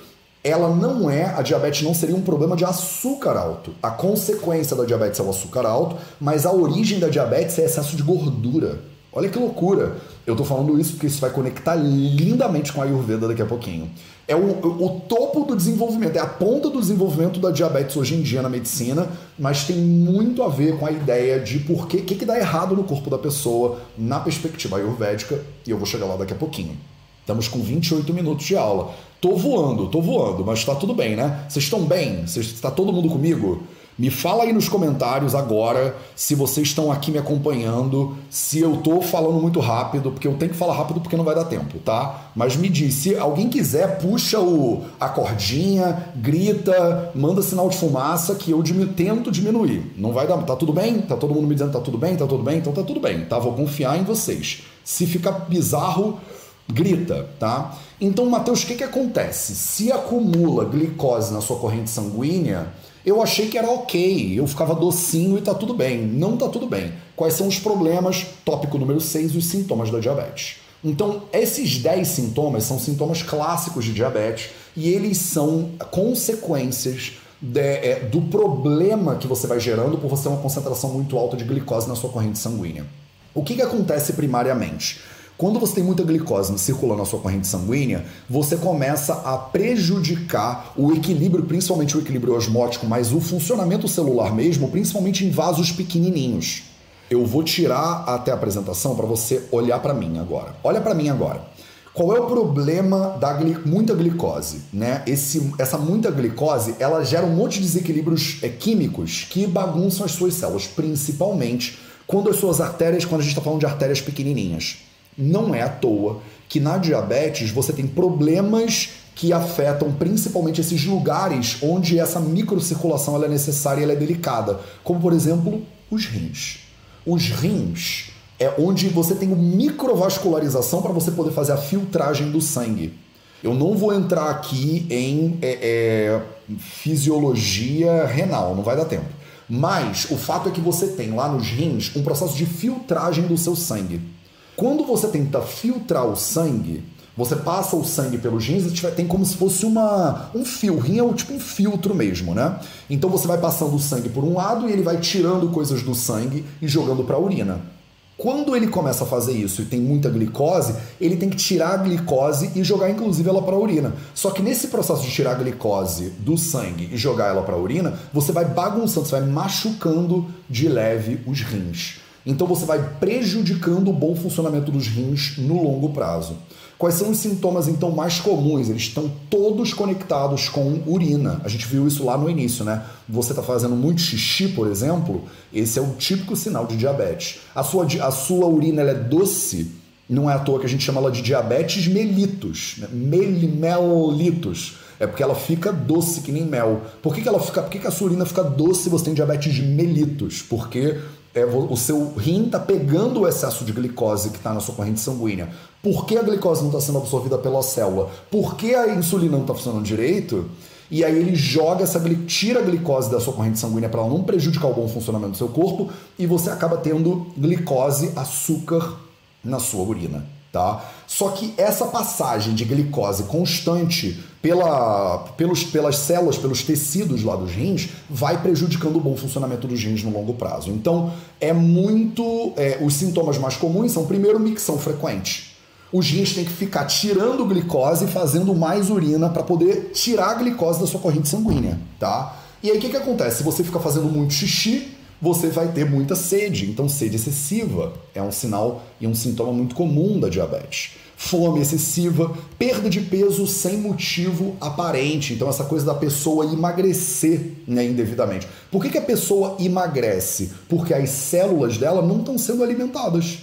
ela não é, a diabetes não seria um problema de açúcar alto. A consequência da diabetes é o açúcar alto, mas a origem da diabetes é excesso de gordura. Olha que loucura. Eu tô falando isso porque isso vai conectar lindamente com a Ayurveda daqui a pouquinho. É o, o, topo do desenvolvimento, é a ponta do desenvolvimento da diabetes hoje em dia na medicina, mas tem muito a ver com a ideia de por que, que, que dá errado no corpo da pessoa na perspectiva ayurvédica, e eu vou chegar lá daqui a pouquinho. Estamos com 28 minutos de aula. Tô voando, tô voando, mas tá tudo bem, né? Vocês estão bem? Está todo mundo comigo? Me fala aí nos comentários agora se vocês estão aqui me acompanhando, se eu tô falando muito rápido, porque eu tenho que falar rápido porque não vai dar tempo, tá? Mas me diz, se alguém quiser, puxa o, a cordinha, grita, manda sinal de fumaça que eu diminu tento diminuir. Não vai dar, tá tudo bem? Tá todo mundo me dizendo tá tudo bem? Tá tudo bem? Então tá tudo bem, tá? Vou confiar em vocês. Se ficar bizarro, grita, tá? Então, Mateus, o que, que acontece? Se acumula glicose na sua corrente sanguínea, eu achei que era ok, eu ficava docinho e tá tudo bem. Não tá tudo bem. Quais são os problemas? Tópico número 6, os sintomas da diabetes. Então, esses 10 sintomas são sintomas clássicos de diabetes e eles são consequências de, é, do problema que você vai gerando por você ter uma concentração muito alta de glicose na sua corrente sanguínea. O que, que acontece primariamente? Quando você tem muita glicose circulando na sua corrente sanguínea, você começa a prejudicar o equilíbrio, principalmente o equilíbrio osmótico, mas o funcionamento celular mesmo, principalmente em vasos pequenininhos. Eu vou tirar até a apresentação para você olhar para mim agora. Olha para mim agora. Qual é o problema da gli muita glicose? Né? Esse, essa muita glicose ela gera um monte de desequilíbrios é, químicos que bagunçam as suas células, principalmente quando as suas artérias, quando a gente está falando de artérias pequenininhas. Não é à toa que na diabetes você tem problemas que afetam principalmente esses lugares onde essa microcirculação ela é necessária e ela é delicada, como por exemplo os rins. Os rins é onde você tem microvascularização para você poder fazer a filtragem do sangue. Eu não vou entrar aqui em é, é, fisiologia renal, não vai dar tempo. Mas o fato é que você tem lá nos rins um processo de filtragem do seu sangue. Quando você tenta filtrar o sangue, você passa o sangue pelos rins e tem como se fosse uma, um fio. O rim é tipo um filtro mesmo, né? Então você vai passando o sangue por um lado e ele vai tirando coisas do sangue e jogando para a urina. Quando ele começa a fazer isso e tem muita glicose, ele tem que tirar a glicose e jogar inclusive ela para a urina. Só que nesse processo de tirar a glicose do sangue e jogar ela para a urina, você vai bagunçando, você vai machucando de leve os rins. Então você vai prejudicando o bom funcionamento dos rins no longo prazo. Quais são os sintomas então mais comuns? Eles estão todos conectados com urina. A gente viu isso lá no início, né? Você está fazendo muito xixi, por exemplo, esse é o típico sinal de diabetes. A sua, a sua urina é doce, não é à toa que a gente chama ela de diabetes mellitus, né? É porque ela fica doce que nem mel. Por que, que ela fica? Por que, que a sua urina fica doce se você tem diabetes mellitus? Porque é, o seu rim está pegando o excesso de glicose que está na sua corrente sanguínea. Por que a glicose não está sendo absorvida pela célula? Por que a insulina não está funcionando direito? E aí ele joga essa tira a glicose da sua corrente sanguínea para ela não prejudicar o bom funcionamento do seu corpo e você acaba tendo glicose, açúcar na sua urina tá? Só que essa passagem de glicose constante pela, pelos, pelas células, pelos tecidos lá dos rins, vai prejudicando o bom funcionamento dos rins no longo prazo. Então, é muito. É, os sintomas mais comuns são, primeiro, micção frequente. Os rins têm que ficar tirando glicose e fazendo mais urina para poder tirar a glicose da sua corrente sanguínea, tá? E aí o que, que acontece? Se você fica fazendo muito xixi, você vai ter muita sede. Então, sede excessiva é um sinal e um sintoma muito comum da diabetes. Fome excessiva, perda de peso sem motivo aparente. Então, essa coisa da pessoa emagrecer né, indevidamente. Por que, que a pessoa emagrece? Porque as células dela não estão sendo alimentadas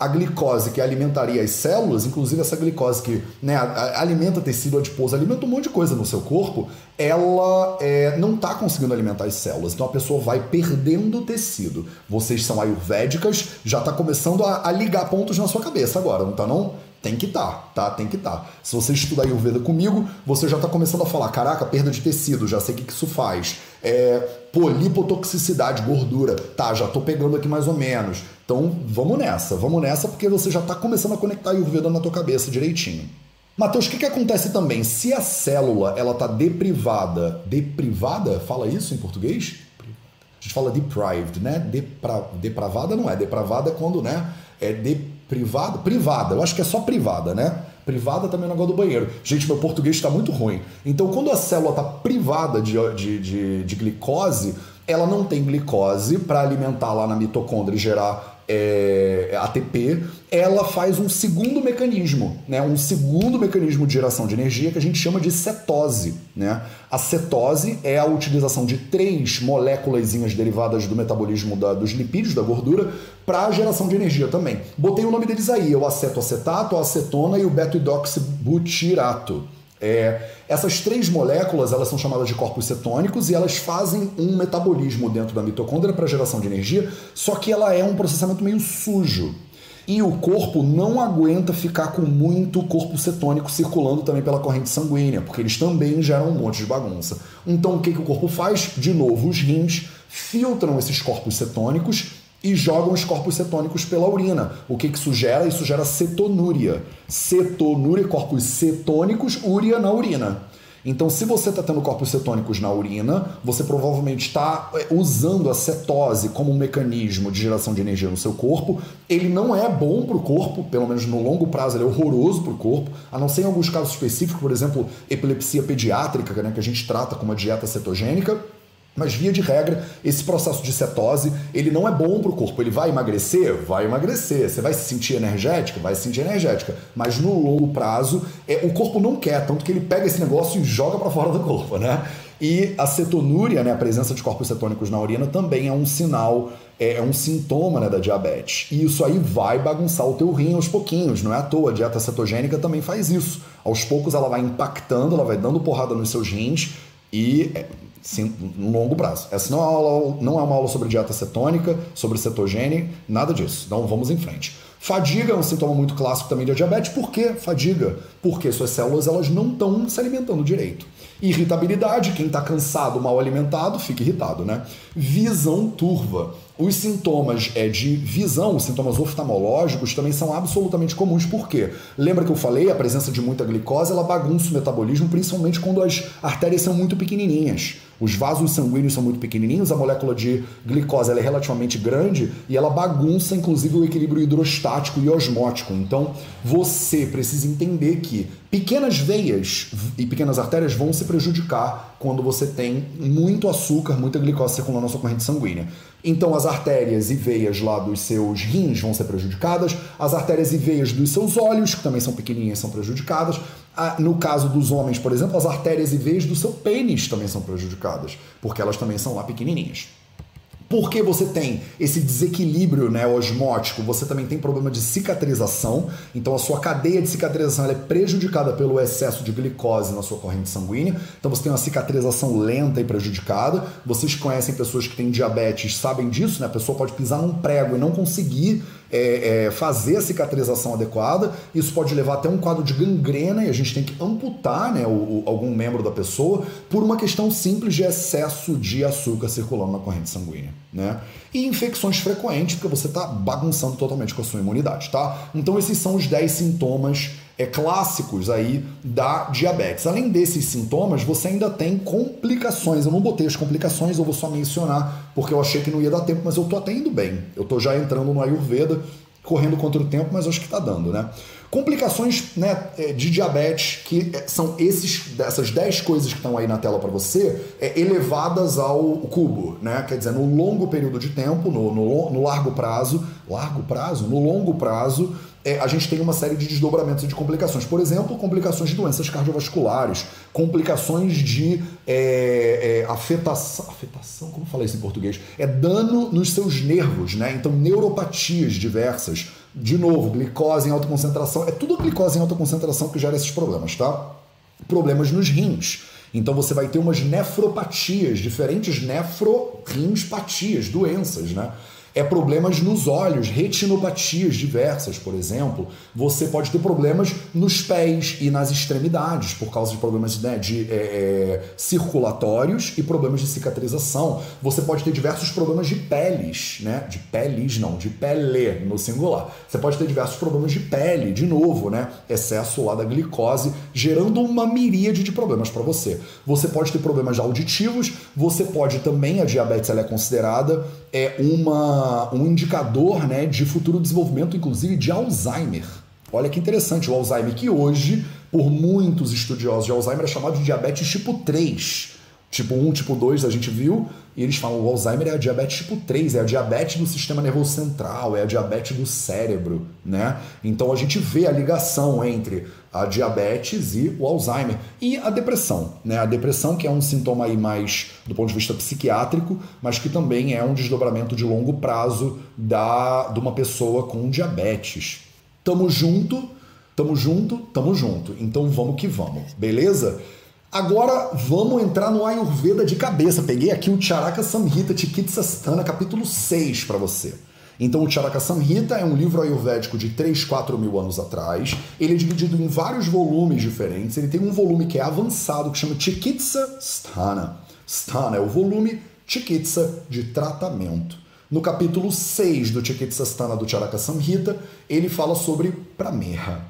a glicose que alimentaria as células, inclusive essa glicose que né, alimenta tecido adiposo, alimenta um monte de coisa no seu corpo, ela é, não está conseguindo alimentar as células. Então a pessoa vai perdendo tecido. Vocês são ayurvédicas, já está começando a, a, ligar pontos na sua cabeça agora, não está não? Tem que estar, tá, tá? Tem que estar. Tá. Se você estudar Ayurveda comigo, você já está começando a falar: caraca, perda de tecido, já sei o que, que isso faz. É, pô, lipotoxicidade, gordura, tá, já estou pegando aqui mais ou menos. Então vamos nessa, vamos nessa, porque você já está começando a conectar Ayurveda na tua cabeça direitinho. Mateus, o que, que acontece também? Se a célula ela está deprivada, deprivada, fala isso em português? A gente fala deprived, né? Depra, depravada não é, depravada é quando, né? É de privada? Privada, eu acho que é só privada, né? Privada também é um negócio do banheiro. Gente, meu português está muito ruim. Então, quando a célula está privada de, de, de, de glicose, ela não tem glicose para alimentar lá na mitocôndria e gerar é, ATP, ela faz um segundo mecanismo, né? um segundo mecanismo de geração de energia que a gente chama de cetose. Né? A cetose é a utilização de três moléculas derivadas do metabolismo da, dos lipídios, da gordura, para a geração de energia também. Botei o nome deles aí, o acetoacetato, a acetona e o beta-hidroxibutirato. É, essas três moléculas elas são chamadas de corpos cetônicos e elas fazem um metabolismo dentro da mitocôndria para geração de energia, só que ela é um processamento meio sujo. E o corpo não aguenta ficar com muito corpo cetônico circulando também pela corrente sanguínea, porque eles também geram um monte de bagunça. Então o que, que o corpo faz? De novo, os rins filtram esses corpos cetônicos e jogam os corpos cetônicos pela urina. O que, que isso gera? Isso gera cetonúria. Cetonúria, corpos cetônicos, úria na urina. Então, se você está tendo corpos cetônicos na urina, você provavelmente está é, usando a cetose como um mecanismo de geração de energia no seu corpo. Ele não é bom para o corpo, pelo menos no longo prazo, ele é horroroso para o corpo, a não ser em alguns casos específicos, por exemplo, epilepsia pediátrica, né, que a gente trata com uma dieta cetogênica mas via de regra, esse processo de cetose, ele não é bom para o corpo. Ele vai emagrecer? Vai emagrecer. Você vai se sentir energética? Vai se sentir energética. Mas no longo prazo, é, o corpo não quer, tanto que ele pega esse negócio e joga para fora do corpo, né? E a cetonúria, né, a presença de corpos cetônicos na urina, também é um sinal, é, é um sintoma né, da diabetes. E isso aí vai bagunçar o teu rim aos pouquinhos, não é à toa. A dieta cetogênica também faz isso. Aos poucos ela vai impactando, ela vai dando porrada nos seus rins e é, no longo prazo. Essa não é, aula, não é uma aula sobre dieta cetônica, sobre cetogênio, nada disso. Então vamos em frente. Fadiga é um sintoma muito clássico também da diabetes. Por que fadiga? Porque suas células elas não estão se alimentando direito. Irritabilidade, quem está cansado, mal alimentado, fica irritado, né? Visão turva. Os sintomas é, de visão, os sintomas oftalmológicos, também são absolutamente comuns. Por quê? Lembra que eu falei, a presença de muita glicose, ela bagunça o metabolismo, principalmente quando as artérias são muito pequenininhas. Os vasos sanguíneos são muito pequenininhos, a molécula de glicose é relativamente grande e ela bagunça, inclusive, o equilíbrio hidrostático e osmótico. Então, você precisa entender que pequenas veias e pequenas artérias vão se prejudicar quando você tem muito açúcar, muita glicose circulando na sua corrente sanguínea. Então, as artérias e veias lá dos seus rins vão ser prejudicadas, as artérias e veias dos seus olhos, que também são pequenininhas, são prejudicadas, no caso dos homens, por exemplo, as artérias e veias do seu pênis também são prejudicadas, porque elas também são lá pequenininhas. Porque você tem esse desequilíbrio né, osmótico, você também tem problema de cicatrização, então a sua cadeia de cicatrização é prejudicada pelo excesso de glicose na sua corrente sanguínea, então você tem uma cicatrização lenta e prejudicada. Vocês conhecem pessoas que têm diabetes, sabem disso, né? A pessoa pode pisar num prego e não conseguir é, é, fazer a cicatrização adequada. Isso pode levar até um quadro de gangrena e a gente tem que amputar né, o, o, algum membro da pessoa por uma questão simples de excesso de açúcar circulando na corrente sanguínea. Né? E infecções frequentes, porque você está bagunçando totalmente com a sua imunidade. Tá? Então, esses são os 10 sintomas é, clássicos aí da diabetes. Além desses sintomas, você ainda tem complicações. Eu não botei as complicações, eu vou só mencionar, porque eu achei que não ia dar tempo, mas eu tô até indo bem. Eu tô já entrando no Ayurveda, correndo contra o tempo, mas acho que tá dando, né? Complicações né, é, de diabetes, que é, são esses, essas 10 coisas que estão aí na tela para você, é, elevadas ao cubo, né? Quer dizer, no longo período de tempo, no, no, no largo prazo, largo prazo? No longo prazo, é, a gente tem uma série de desdobramentos e de complicações. Por exemplo, complicações de doenças cardiovasculares, complicações de é, é, afetação. Afetação? Como falar isso em português? É dano nos seus nervos, né? Então, neuropatias diversas. De novo, glicose em alta concentração. É tudo glicose em alta concentração que gera esses problemas, tá? Problemas nos rins. Então você vai ter umas nefropatias, diferentes nefrorinspatias, doenças, né? É problemas nos olhos, retinopatias diversas, por exemplo. Você pode ter problemas nos pés e nas extremidades, por causa de problemas né, de é, é, circulatórios e problemas de cicatrização. Você pode ter diversos problemas de peles, né? De peles, não, de pele no singular. Você pode ter diversos problemas de pele, de novo, né? Excesso lá da glicose, gerando uma miríade de problemas para você. Você pode ter problemas auditivos, você pode também, a diabetes ela é considerada é uma um indicador né, de futuro desenvolvimento, inclusive de Alzheimer. Olha que interessante, o Alzheimer, que hoje, por muitos estudiosos de Alzheimer, é chamado de diabetes tipo 3. Tipo 1, tipo 2 a gente viu, e eles falam o Alzheimer é a diabetes tipo 3, é a diabetes do sistema nervoso central, é a diabetes do cérebro, né? Então a gente vê a ligação entre a diabetes e o Alzheimer. E a depressão, né? A depressão que é um sintoma aí mais do ponto de vista psiquiátrico, mas que também é um desdobramento de longo prazo da, de uma pessoa com diabetes. Tamo junto, tamo junto, tamo junto. Então vamos que vamos, beleza? Agora vamos entrar no Ayurveda de cabeça. Peguei aqui o Charaka Samhita Chikitsastana, capítulo 6 para você. Então, o Charaka Samhita é um livro ayurvédico de 3, 4 mil anos atrás. Ele é dividido em vários volumes diferentes. Ele tem um volume que é avançado, que chama Chikitsa Sthana. Sthana é o volume Chikitsa de tratamento. No capítulo 6 do Chikitsa Sthana do Charaka Samhita, ele fala sobre Prameha.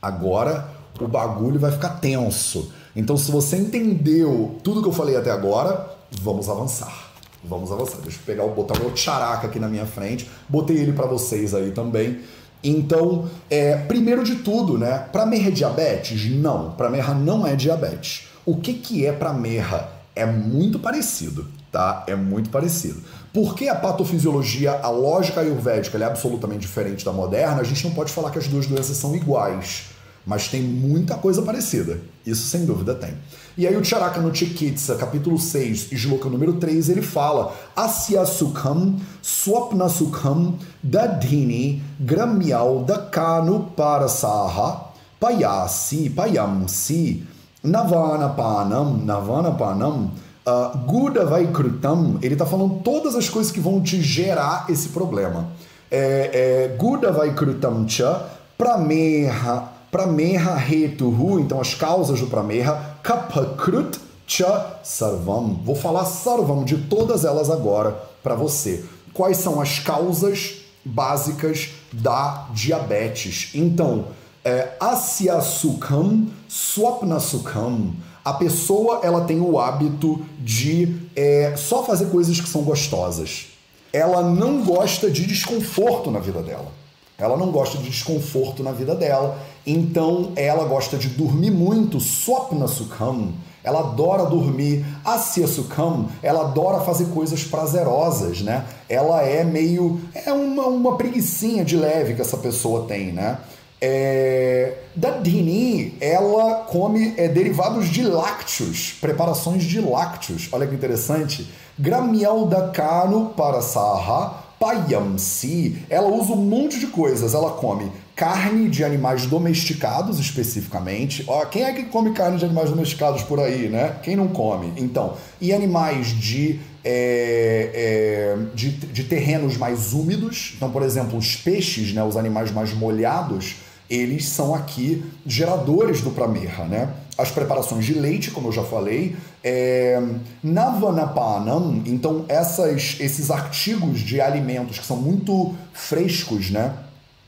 Agora o bagulho vai ficar tenso. Então, se você entendeu tudo que eu falei até agora, vamos avançar. Vamos avançar. Deixa eu pegar, botar meu characa aqui na minha frente. Botei ele para vocês aí também. Então, é, primeiro de tudo, né? Pramerra é diabetes? Não, pramerra não é diabetes. O que, que é pramerra? É muito parecido, tá? É muito parecido. Porque a patofisiologia, a lógica ayurvédica, é absolutamente diferente da moderna, a gente não pode falar que as duas doenças são iguais mas tem muita coisa parecida. Isso sem dúvida tem. E aí o Charaka no Chikitsa, capítulo 6, Shloka número 3, ele fala Asya Sukham Swapna Sukham Dadhini Gramyal Dakanu Parasaha Payasi Payamsi Navanapanam Navanapanam uh, Guda Vaikrutam ele está falando todas as coisas que vão te gerar esse problema. É, é, Guda Vaikrutam Cha Prameha Prameha Hetuhu, então as causas do Prameha, Kapakrut Cha Sarvam. Vou falar Sarvam de todas elas agora para você. Quais são as causas básicas da diabetes? Então, é, Asya Sukham, Swapna Sukham. A pessoa ela tem o hábito de é, só fazer coisas que são gostosas. Ela não gosta de desconforto na vida dela. Ela não gosta de desconforto na vida dela, então ela gosta de dormir muito, Swapna Sukham. Ela adora dormir. Asya Sukham, ela adora fazer coisas prazerosas, né? Ela é meio. É uma, uma preguiçinha de leve que essa pessoa tem, né? É, Dadini, ela come é, derivados de lácteos, preparações de lácteos. Olha que interessante. Gramial da Kano para Saha, Payamsi, ela usa um monte de coisas. Ela come carne de animais domesticados, especificamente. Ó, quem é que come carne de animais domesticados por aí, né? Quem não come? Então, e animais de, é, é, de, de terrenos mais úmidos. Então, por exemplo, os peixes, né, os animais mais molhados, eles são aqui geradores do pramerra, né? As preparações de leite, como eu já falei, é, Navanapanam, então essas, esses artigos de alimentos que são muito frescos, né?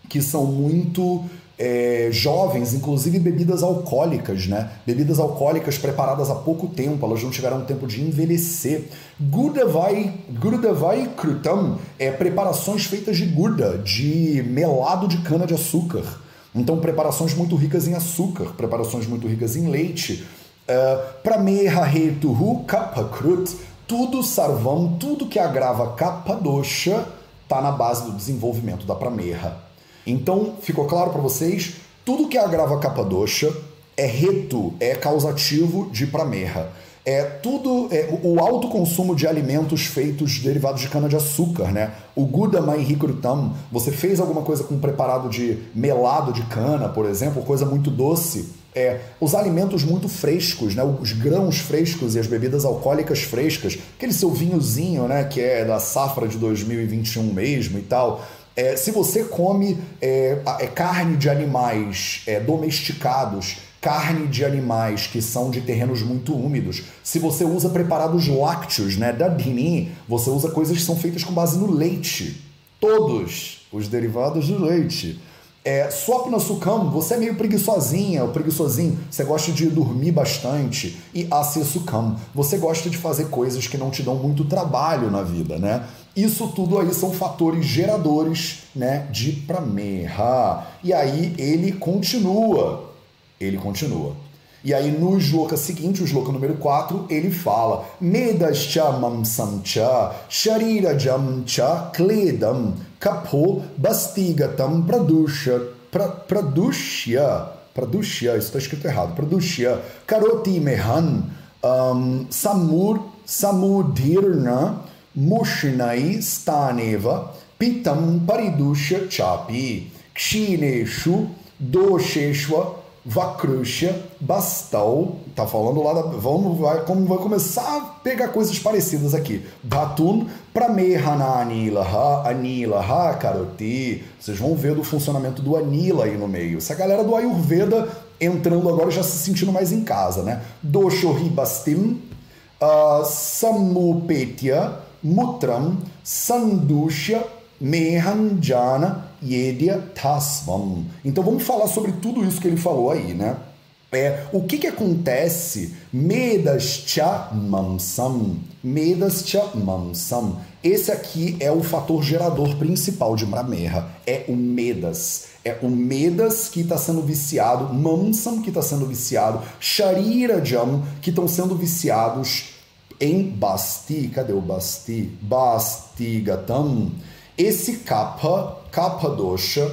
Que são muito é, jovens, inclusive bebidas alcoólicas, né? Bebidas alcoólicas preparadas há pouco tempo, elas não tiveram tempo de envelhecer. Gurdavai, Gurdavai Krutam é preparações feitas de gurda, de melado de cana-de-açúcar. Então, preparações muito ricas em açúcar, preparações muito ricas em leite. Uh, Prameha Hetuhu Kapakrut, tudo sarvam, tudo que agrava Kapadosha, está na base do desenvolvimento da Prameha. Então, ficou claro para vocês? Tudo que agrava Kapadosha é reto, é causativo de Prameha é tudo é, o alto consumo de alimentos feitos derivados de cana de açúcar, né? O Gudamai Hikrutam, você fez alguma coisa com preparado de melado de cana, por exemplo, coisa muito doce. É, os alimentos muito frescos, né? Os grãos frescos e as bebidas alcoólicas frescas, aquele seu vinhozinho, né? Que é da safra de 2021 mesmo e tal. É, se você come é, é carne de animais é, domesticados carne de animais que são de terrenos muito úmidos. Se você usa preparados lácteos, né, da Dini, você usa coisas que são feitas com base no leite. Todos os derivados do leite. É, Swapna Sukham, você é meio preguiçosinha, ou preguiçosinho, você gosta de dormir bastante. E Asya Sukham, você gosta de fazer coisas que não te dão muito trabalho na vida, né? Isso tudo aí são fatores geradores, né, de prameha. E aí ele continua, ele continua. E aí no sloka seguinte, o sloka número 4, ele fala Medascha mamsam cha sharirajam cha kledam kapo bastigatam pradusha pra, pradushya pradushya, isso está escrito errado, pradushya karoti mehan um, samur samudirna mushinai staneva pitam paridusha chapi kshineshu dosheshva Vakrusha, Bastal, tá falando lá da. Vamos, vai, como vai começar a pegar coisas parecidas aqui. Dhatun, Pramehana Anilaha, Anilaha Karoti. Vocês vão ver do funcionamento do Anila aí no meio. Essa galera do Ayurveda entrando agora já se sentindo mais em casa, né? Doshohi Bastim, uh, Mutram, Sandusha, Mehanjana Yedya Tasvam. Então vamos falar sobre tudo isso que ele falou aí, né? É, o que que acontece? Medascha mamsam. Medascha mamsam. Esse aqui é o fator gerador principal de Bramerra. É o Medas. É o Medas que está sendo viciado, Mamsam que está sendo viciado, Sharirajam que estão sendo viciados em Basti. Cadê o Basti? Bastigatam. Esse kapha, kapha dosha,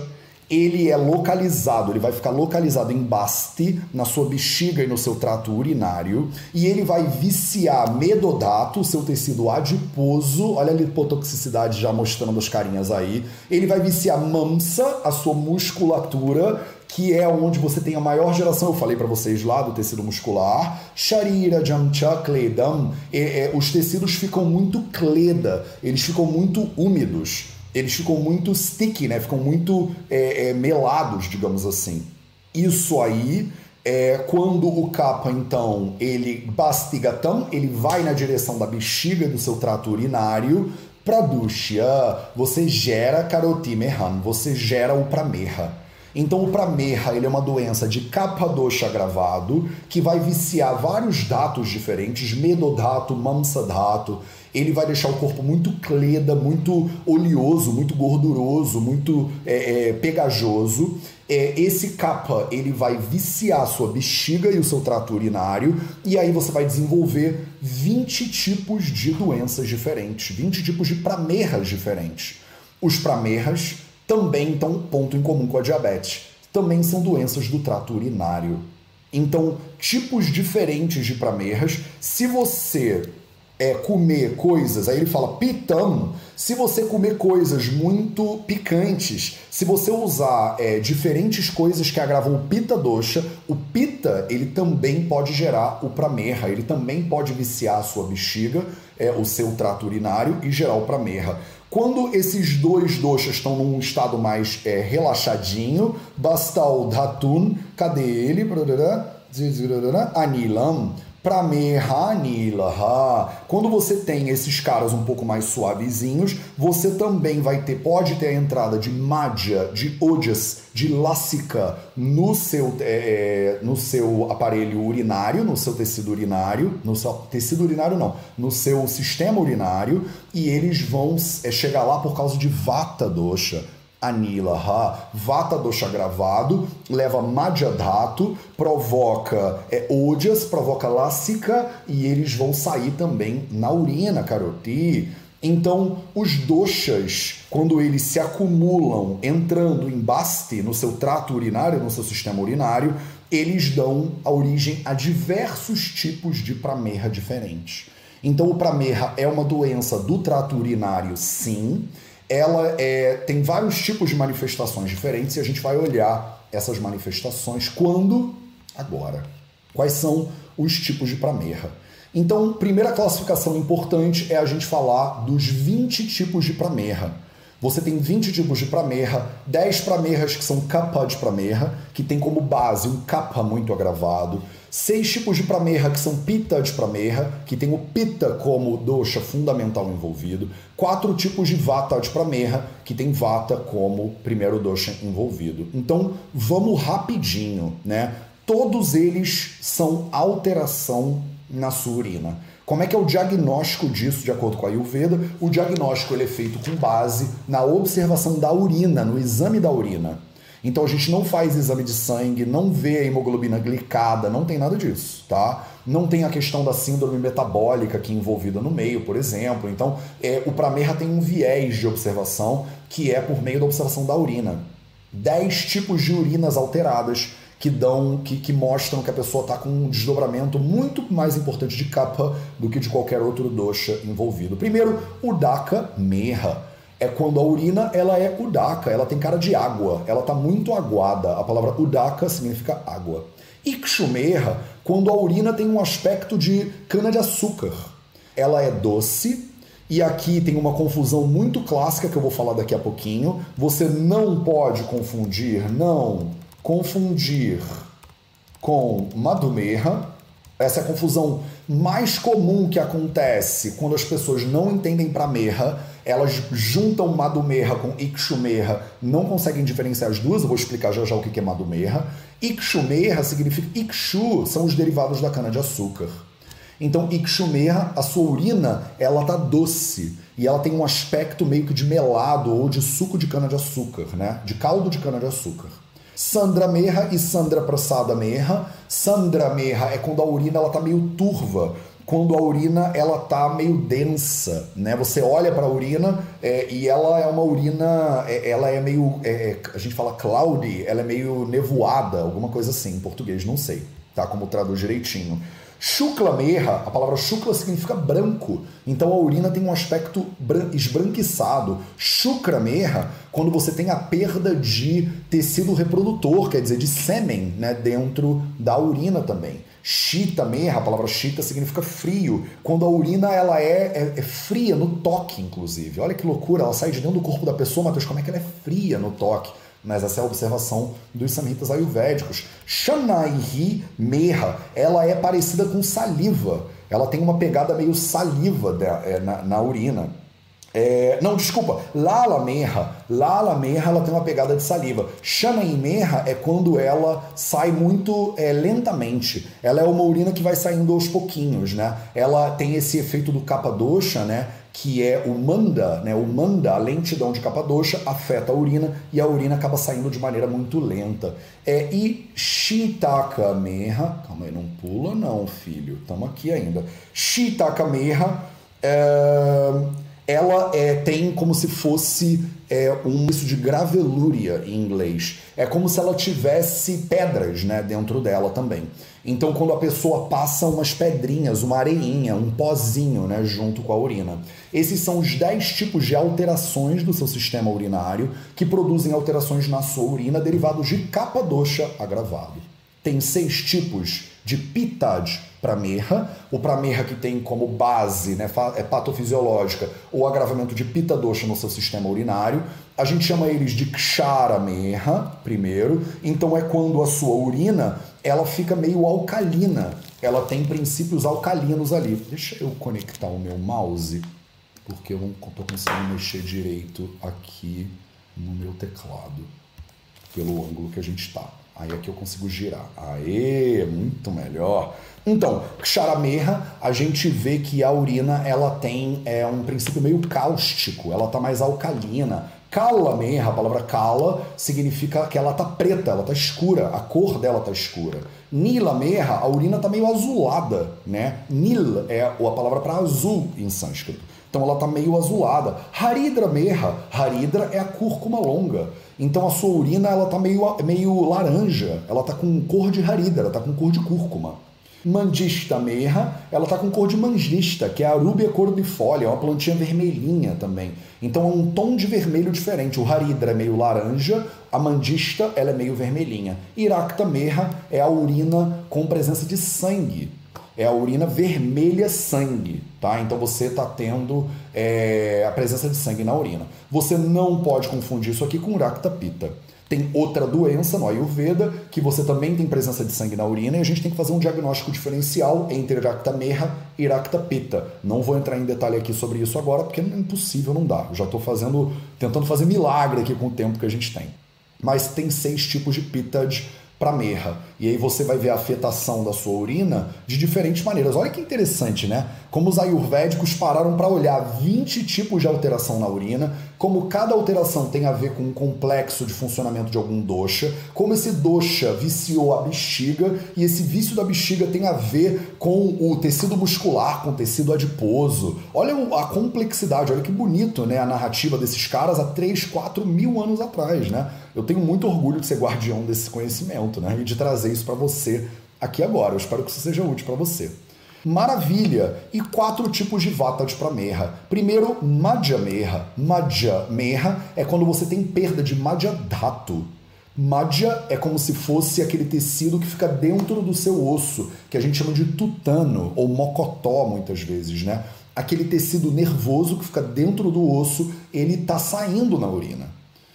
ele é localizado, ele vai ficar localizado em basti, na sua bexiga e no seu trato urinário, e ele vai viciar medodato, seu tecido adiposo, olha a lipotoxicidade já mostrando as carinhas aí, ele vai viciar mamsa, a sua musculatura, que é onde você tem a maior geração, eu falei para vocês lá do tecido muscular, Sharira Jamcha Kledam, é, é, os tecidos ficam muito cleda, eles ficam muito úmidos, eles ficam muito sticky, né? ficam muito é, é melados, digamos assim. Isso aí é quando o capa, então, ele bastigatam, ele vai na direção da bexiga do seu trato urinário, Pradushya, você gera karotimehan, você gera o prameha. Então o pramerra ele é uma doença de capa-doxa agravado que vai viciar vários datos diferentes, medodato, mamsadato. Ele vai deixar o corpo muito cleda, muito oleoso, muito gorduroso, muito é, é, pegajoso. É, esse capa ele vai viciar a sua bexiga e o seu trato urinário, e aí você vai desenvolver 20 tipos de doenças diferentes, 20 tipos de pramerras diferentes. Os pramerras também estão ponto em comum com a diabetes. Também são doenças do trato urinário. Então, tipos diferentes de pramerras. Se você é, comer coisas, aí ele fala pitam, se você comer coisas muito picantes, se você usar é, diferentes coisas que agravam o pita doxa, o pita ele também pode gerar o pramerra, ele também pode viciar a sua bexiga, é, o seu trato urinário e gerar o pramerra. Quando esses dois doshas estão num estado mais é, relaxadinho, Bastal Dhatun, cadê ele? Anilam. Pramehanilaha. Quando você tem esses caras um pouco mais suavezinhos, você também vai ter, pode ter a entrada de madhya, de ojas, de lássica no seu, é, é, no seu aparelho urinário, no seu tecido urinário, no seu tecido urinário não, no seu sistema urinário, e eles vão é, chegar lá por causa de vata dosha Anilaha, Vata dosha gravado, leva Madhyadhatu, provoca é, Ojas, provoca Lássica e eles vão sair também na urina, Karoti. Então, os doshas, quando eles se acumulam entrando em baste no seu trato urinário, no seu sistema urinário, eles dão a origem a diversos tipos de pramerra diferentes. Então, o pramerra é uma doença do trato urinário, sim ela é, tem vários tipos de manifestações diferentes e a gente vai olhar essas manifestações quando? Agora. Quais são os tipos de pramerra? Então, primeira classificação importante é a gente falar dos 20 tipos de pramerra. Você tem 20 tipos de pramerra, 10 pramerras que são capa de pramerra, que tem como base um capa muito agravado, seis tipos de pramerra que são pita de pramerra, que tem o pita como dosha fundamental envolvido, quatro tipos de vata de pramerra, que tem vata como primeiro dosha envolvido. Então, vamos rapidinho, né? Todos eles são alteração na sua urina. Como é que é o diagnóstico disso, de acordo com a Ayurveda? O diagnóstico ele é feito com base na observação da urina, no exame da urina. Então a gente não faz exame de sangue, não vê a hemoglobina glicada, não tem nada disso, tá? Não tem a questão da síndrome metabólica aqui envolvida no meio, por exemplo. Então, é, o Pramerra tem um viés de observação que é por meio da observação da urina. Dez tipos de urinas alteradas que dão, que, que mostram que a pessoa está com um desdobramento muito mais importante de capa do que de qualquer outro dosha envolvido. Primeiro, o Daka Merra. É quando a urina ela é udaka, ela tem cara de água, ela está muito aguada. A palavra udaka significa água. Ikshumerra, quando a urina tem um aspecto de cana-de-açúcar. Ela é doce, e aqui tem uma confusão muito clássica que eu vou falar daqui a pouquinho. Você não pode confundir, não confundir com Madhumerra. Essa é a confusão mais comum que acontece quando as pessoas não entendem para merra, elas juntam Madhumerra com Ikshumerra, não conseguem diferenciar as duas, eu vou explicar já já o que é Madhumerra. Ikshumerra significa Ikshu, são os derivados da cana-de-açúcar. Então, Ikshumerra, a sua urina, ela tá doce e ela tem um aspecto meio que de melado ou de suco de cana-de-açúcar, né? De caldo de cana-de-açúcar. Sandra Merra e Sandra Prasada Merra. Sandra Merra é quando a urina ela tá meio turva, quando a urina ela tá meio densa, né? Você olha para a urina é, e ela é uma urina, é, ela é meio, é, é, a gente fala cloudy, ela é meio nevoada, alguma coisa assim, em português, não sei, tá? Como traduz direitinho. Shukla merra, a palavra shukla significa branco, então a urina tem um aspecto esbranquiçado. Shukra merra, quando você tem a perda de tecido reprodutor, quer dizer, de sêmen, né, dentro da urina também. Shita merra, a palavra shita significa frio, quando a urina ela é, é, é, fria no toque, inclusive. Olha que loucura, ela sai de dentro do corpo da pessoa, Matheus, como é que ela é fria no toque? Mas essa é a observação dos samhitas ayurvédicos. Shanaihi merra, ela é parecida com saliva. Ela tem uma pegada meio saliva é, na, na urina. É, não, desculpa, Lala Merra. Lala Merra ela tem uma pegada de saliva. Shanaim Merra é quando ela sai muito é, lentamente. Ela é uma urina que vai saindo aos pouquinhos, né? Ela tem esse efeito do Capadosha, né? Que é o manda, né? O manda, a lentidão de Capadosha, afeta a urina e a urina acaba saindo de maneira muito lenta. É, e Shitaka Merra, calma aí, não pula não, filho, estamos aqui ainda. Shitaka Merra, é, ela é, tem como se fosse é, um isso de gravelúria em inglês. É como se ela tivesse pedras né, dentro dela também. Então, quando a pessoa passa umas pedrinhas, uma areinha, um pozinho né, junto com a urina. Esses são os 10 tipos de alterações do seu sistema urinário que produzem alterações na sua urina derivados de capa doxa agravado. Tem seis tipos de pitad pramerra, o pramerra que tem como base, né, é patofisiológica, o agravamento de pita doxa no seu sistema urinário. A gente chama eles de ksharamera, primeiro. Então é quando a sua urina ela fica meio alcalina. Ela tem princípios alcalinos ali. Deixa eu conectar o meu mouse, porque eu não estou conseguindo mexer direito aqui no meu teclado, pelo ângulo que a gente está. Aí aqui eu consigo girar. Aê, muito melhor. Então, Ksharamera, a gente vê que a urina ela tem é, um princípio meio cáustico, ela tá mais alcalina. Kala Merra, a palavra kala, significa que ela tá preta, ela tá escura, a cor dela tá escura. Nila Merra, a urina tá meio azulada, né? Nil é a palavra para azul em sânscrito. Então ela tá meio azulada. Haridra Merra, Haridra é a cúrcuma longa. Então a sua urina ela tá meio, meio laranja, ela tá com cor de Haridra, ela tá com cor de cúrcuma. Mandista merra, ela tá com cor de mangista, que é a rúbia cordifolia, é uma plantinha vermelhinha também. Então é um tom de vermelho diferente. O haridra é meio laranja, a mandista ela é meio vermelhinha. Iracta merra é a urina com presença de sangue. É a urina vermelha sangue, tá? Então você está tendo é, a presença de sangue na urina. Você não pode confundir isso aqui com Rakta Pitta. Tem outra doença no Ayurveda que você também tem presença de sangue na urina e a gente tem que fazer um diagnóstico diferencial entre Rakta Meha e Rakta Pitta. Não vou entrar em detalhe aqui sobre isso agora porque é impossível, não dá. Eu já estou fazendo, tentando fazer milagre aqui com o tempo que a gente tem. Mas tem seis tipos de Pitta para merra. E aí você vai ver a afetação da sua urina de diferentes maneiras. Olha que interessante, né? Como os ayurvédicos pararam para olhar 20 tipos de alteração na urina, como cada alteração tem a ver com um complexo de funcionamento de algum dosha, como esse dosha viciou a bexiga e esse vício da bexiga tem a ver com o tecido muscular, com o tecido adiposo. Olha a complexidade, olha que bonito, né? A narrativa desses caras há 3, 4 mil anos atrás, né? Eu tenho muito orgulho de ser guardião desse conhecimento, né? E de trazer isso para você aqui agora. Eu espero que isso seja útil para você. Maravilha! E quatro tipos de vata de pramerra. Primeiro, madhya merra. Madhya merra é quando você tem perda de madhya dhatu. Madhya é como se fosse aquele tecido que fica dentro do seu osso, que a gente chama de tutano ou mocotó muitas vezes, né? Aquele tecido nervoso que fica dentro do osso, ele está saindo na urina.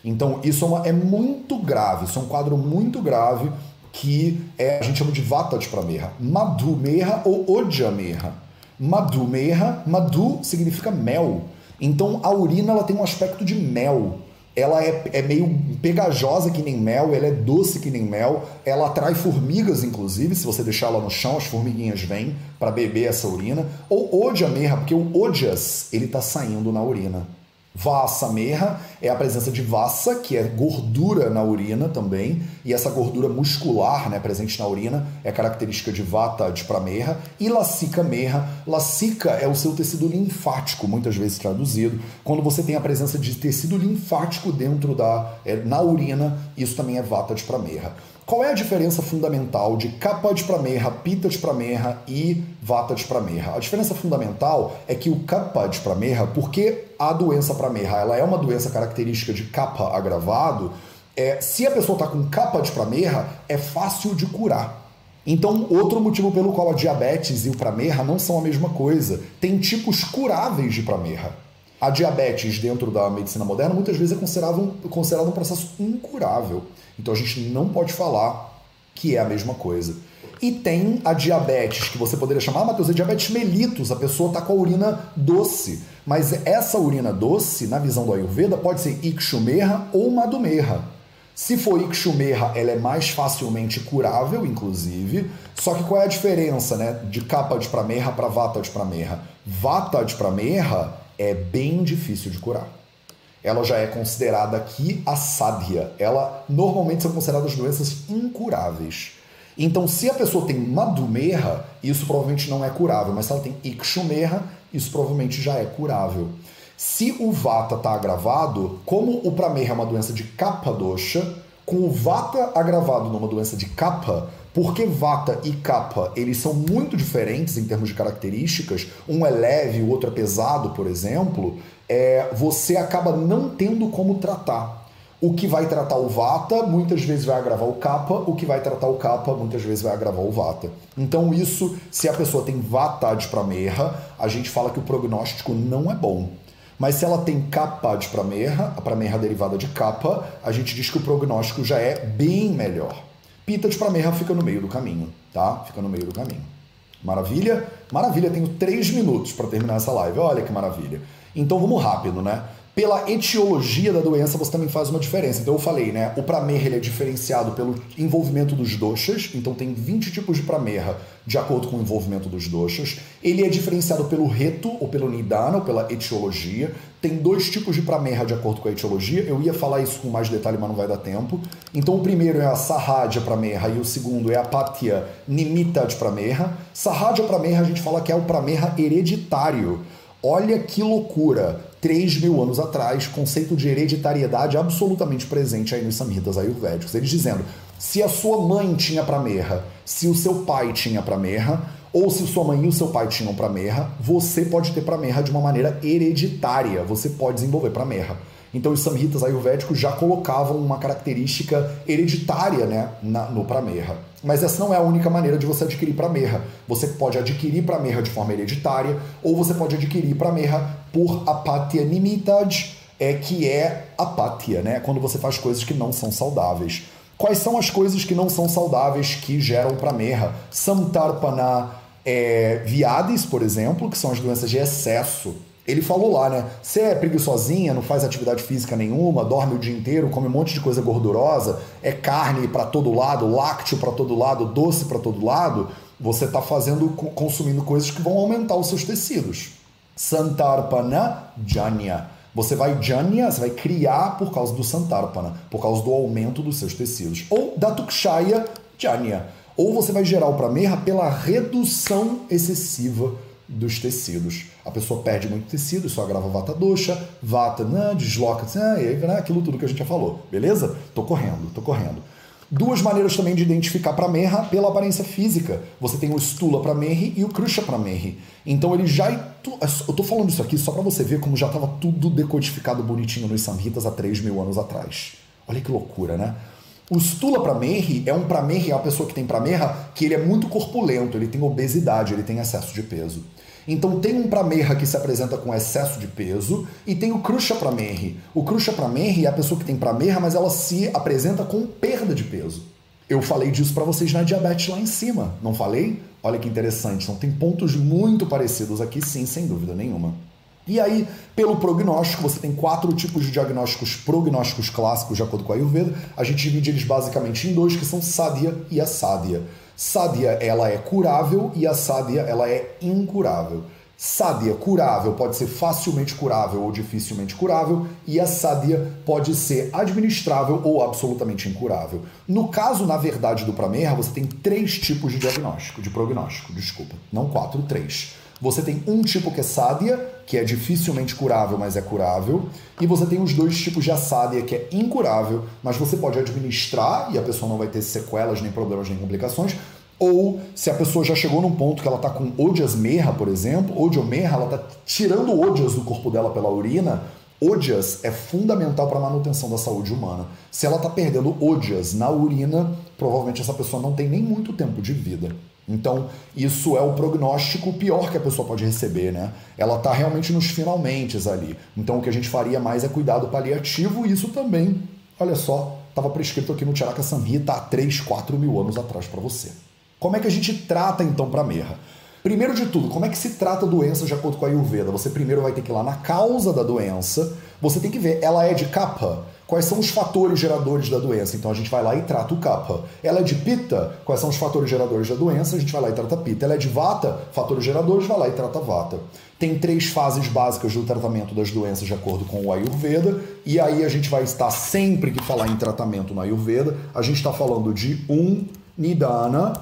Então, isso é, uma, é, muito grave, isso é um quadro muito grave que é, a gente chama de vata de pramerra. Madhumerra ou Odiamerra. Madhumerra, Madhu significa mel. Então, a urina ela tem um aspecto de mel. Ela é, é meio pegajosa que nem mel, ela é doce que nem mel, ela atrai formigas, inclusive, se você deixar ela no chão, as formiguinhas vêm para beber essa urina. Ou odiamerra, porque o odias, ele está saindo na urina. Vassa merra é a presença de vassa, que é gordura na urina também, e essa gordura muscular né, presente na urina é característica de vata de pramerra. E lacica merra, lacica é o seu tecido linfático, muitas vezes traduzido. Quando você tem a presença de tecido linfático dentro da é, na urina, isso também é vata de pramerra. Qual é a diferença fundamental de capa de pramerra, pita de e vata de? A diferença fundamental é que o capa de pramerra, porque a doença pramerra ela é uma doença característica de capa agravado, é, se a pessoa está com capa de pramerra, é fácil de curar. Então, outro motivo pelo qual a diabetes e o pramerra não são a mesma coisa. Tem tipos curáveis de pramerra. A diabetes, dentro da medicina moderna, muitas vezes é considerado, considerado um processo incurável. Então a gente não pode falar que é a mesma coisa. E tem a diabetes, que você poderia chamar, ah, Matheus, é diabetes mellitus, a pessoa está com a urina doce. Mas essa urina doce, na visão do Ayurveda, pode ser Ikshumerra ou Madhumerra. Se for Ikshumerra, ela é mais facilmente curável, inclusive. Só que qual é a diferença né, de capa de pramerra para vata de pramerra? Vata de pramerra é bem difícil de curar ela já é considerada aqui a sádia. Ela normalmente são consideradas doenças incuráveis. Então, se a pessoa tem madumerra, isso provavelmente não é curável, mas se ela tem ikshumerra, isso provavelmente já é curável. Se o vata está agravado, como o pramerra é uma doença de capa dosha, com o vata agravado numa doença de capa, porque vata e capa eles são muito diferentes em termos de características, um é leve, o outro é pesado, por exemplo, é, você acaba não tendo como tratar. O que vai tratar o vata muitas vezes vai agravar o kapha, o que vai tratar o kapha muitas vezes vai agravar o vata. Então, isso, se a pessoa tem vata de pramerra, a gente fala que o prognóstico não é bom. Mas se ela tem kapha de pramerra, a pramerra derivada de kapha, a gente diz que o prognóstico já é bem melhor. Pita de pramerra fica no meio do caminho, tá? Fica no meio do caminho. Maravilha? Maravilha, tenho três minutos para terminar essa live. Olha que maravilha. Então vamos rápido, né? Pela etiologia da doença, você também faz uma diferença. Então eu falei, né? O pramerra ele é diferenciado pelo envolvimento dos doxas, então tem 20 tipos de pramerra de acordo com o envolvimento dos doxas. Ele é diferenciado pelo reto ou pelo nidana, ou pela etiologia. Tem dois tipos de pramerra de acordo com a etiologia. Eu ia falar isso com mais detalhe, mas não vai dar tempo. Então o primeiro é a sarradia pramerra e o segundo é a patia nimita de pramerra. Sarradia pramerra a gente fala que é o pramerra hereditário. Olha que loucura! 3 mil anos atrás, conceito de hereditariedade absolutamente presente aí nos samhitas ayurvédicos. Eles dizendo, se a sua mãe tinha pramerra, se o seu pai tinha pramerra, ou se sua mãe e o seu pai tinham pramerra, você pode ter pramerra de uma maneira hereditária, você pode desenvolver pramerra. Então os samhitas ayurvédicos já colocavam uma característica hereditária né, na, no prameha. Mas essa não é a única maneira de você adquirir prameha. Você pode adquirir prameha de forma hereditária ou você pode adquirir prameha por apatya nimitad, é, que é apatya, né? quando você faz coisas que não são saudáveis. Quais são as coisas que não são saudáveis que geram prameha? Samtarpana é, viades, por exemplo, que são as doenças de excesso ele falou lá, né? Você é preguiçosinha, não faz atividade física nenhuma, dorme o dia inteiro, come um monte de coisa gordurosa, é carne para todo lado, lácteo para todo lado, doce para todo lado, você está fazendo, consumindo coisas que vão aumentar os seus tecidos. Santarpana Janya. Você vai janya, você vai criar por causa do Santarpana, por causa do aumento dos seus tecidos. Ou Datukshaya Janya. Ou você vai gerar o Prameha pela redução excessiva dos tecidos. A pessoa perde muito tecido, isso agrava vata dosha, vata né, desloca, né, e aí, né, aquilo tudo que a gente já falou, beleza? Tô correndo, tô correndo. Duas maneiras também de identificar para merra pela aparência física. Você tem o Stula para merri e o Krusha para merri. Então ele já. Eu tô falando isso aqui só para você ver como já estava tudo decodificado bonitinho nos Samhitas há 3 mil anos atrás. Olha que loucura, né? O Stula Pramerri é um Pramerri, é uma pessoa que tem Pramerra que ele é muito corpulento, ele tem obesidade, ele tem excesso de peso. Então tem um Pramerra que se apresenta com excesso de peso e tem o Krusha Pramerri. O Krusha Pramerri é a pessoa que tem Pramerra, mas ela se apresenta com perda de peso. Eu falei disso para vocês na diabetes lá em cima, não falei? Olha que interessante, então tem pontos muito parecidos aqui sim, sem dúvida nenhuma. E aí, pelo prognóstico, você tem quatro tipos de diagnósticos prognósticos clássicos, de acordo com a Ayurveda. A gente divide eles basicamente em dois, que são Sadhya e Asadhya. Sadhya, ela é curável e Asadhya, ela é incurável. Sádia curável pode ser facilmente curável ou dificilmente curável, e a sádia pode ser administrável ou absolutamente incurável. No caso, na verdade, do Pramerra, você tem três tipos de diagnóstico, de prognóstico, desculpa, não quatro, três. Você tem um tipo que é sádia, que é dificilmente curável, mas é curável, e você tem os dois tipos de assádia, que é incurável, mas você pode administrar e a pessoa não vai ter sequelas, nem problemas, nem complicações, ou se a pessoa já chegou num ponto que ela está com odias merra, por exemplo, odiomerra, ela está tirando odias do corpo dela pela urina, Odias é fundamental para a manutenção da saúde humana. Se ela está perdendo odias na urina, provavelmente essa pessoa não tem nem muito tempo de vida. Então, isso é o prognóstico pior que a pessoa pode receber, né? Ela está realmente nos finalmente ali. Então, o que a gente faria mais é cuidado paliativo, e isso também, olha só, estava prescrito aqui no Charaka Samhita há 3, 4 mil anos atrás para você. Como é que a gente trata então para merra? Primeiro de tudo, como é que se trata a doença de acordo com a Ayurveda? Você primeiro vai ter que ir lá na causa da doença, você tem que ver, ela é de kapha? Quais são os fatores geradores da doença? Então a gente vai lá e trata o kapha. Ela é de pitta? Quais são os fatores geradores da doença? A gente vai lá e trata pitta. Ela é de vata? Fatores geradores, vai lá e trata vata. Tem três fases básicas do tratamento das doenças de acordo com o Ayurveda, e aí a gente vai estar sempre que falar em tratamento no Ayurveda, a gente está falando de um Nidana,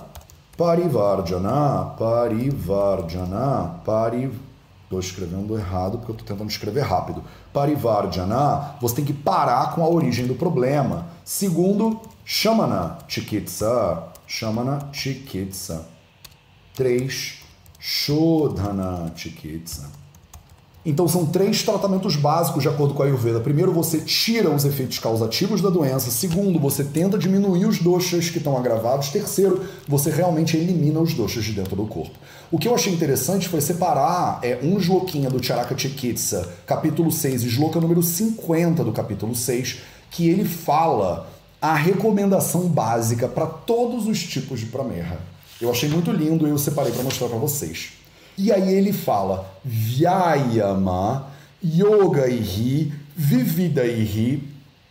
Parivarjana, Parivarjana, Pari... Estou escrevendo errado porque eu estou tentando escrever rápido. Parivarjana, você tem que parar com a origem do problema. Segundo, Shamana Chikitsa, Shamana Chikitsa. Três, Shodhana Chikitsa. Então são três tratamentos básicos de acordo com a Ayurveda. Primeiro, você tira os efeitos causativos da doença. Segundo, você tenta diminuir os doxas que estão agravados. Terceiro, você realmente elimina os doxas de dentro do corpo. O que eu achei interessante foi separar é, um shlokinha do Charaka Chikitsa, capítulo 6, e shloka número 50 do capítulo 6, que ele fala a recomendação básica para todos os tipos de pramerra. Eu achei muito lindo e eu separei para mostrar para vocês. E aí ele fala Vyayama, Yoga Ihi, Vivida Ihi,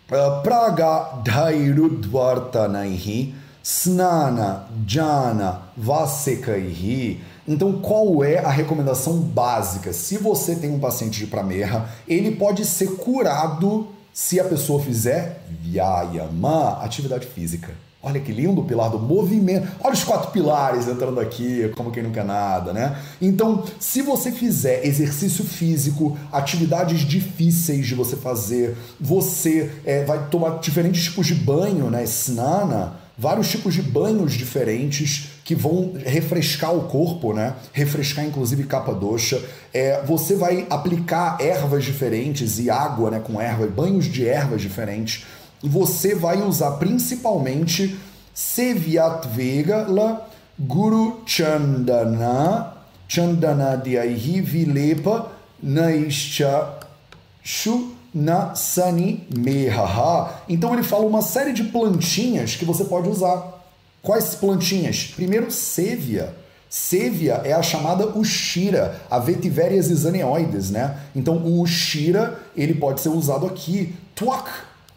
uh, Praga Dhairudvartanaihi, Snana Jana Vasekaihi. Então, qual é a recomendação básica? Se você tem um paciente de pramerra, ele pode ser curado se a pessoa fizer Vyayama, atividade física. Olha que lindo o pilar do movimento. Olha os quatro pilares entrando aqui, como quem não quer nada, né? Então, se você fizer exercício físico, atividades difíceis de você fazer, você é, vai tomar diferentes tipos de banho, né? Snana, vários tipos de banhos diferentes que vão refrescar o corpo, né? Refrescar inclusive capa doxa. É, você vai aplicar ervas diferentes e água, né, com erva, banhos de ervas diferentes. Você vai usar principalmente Sevyat Guru Chandana, Chandana Diaihi Vilepa Naisha Shu na Sani Mehaha. Então ele fala uma série de plantinhas que você pode usar. Quais plantinhas? Primeiro, Sévia. Sévia é a chamada Ushira, a Vetiveria zizaneoides, né? Então o Ushira, ele pode ser usado aqui. Tuak,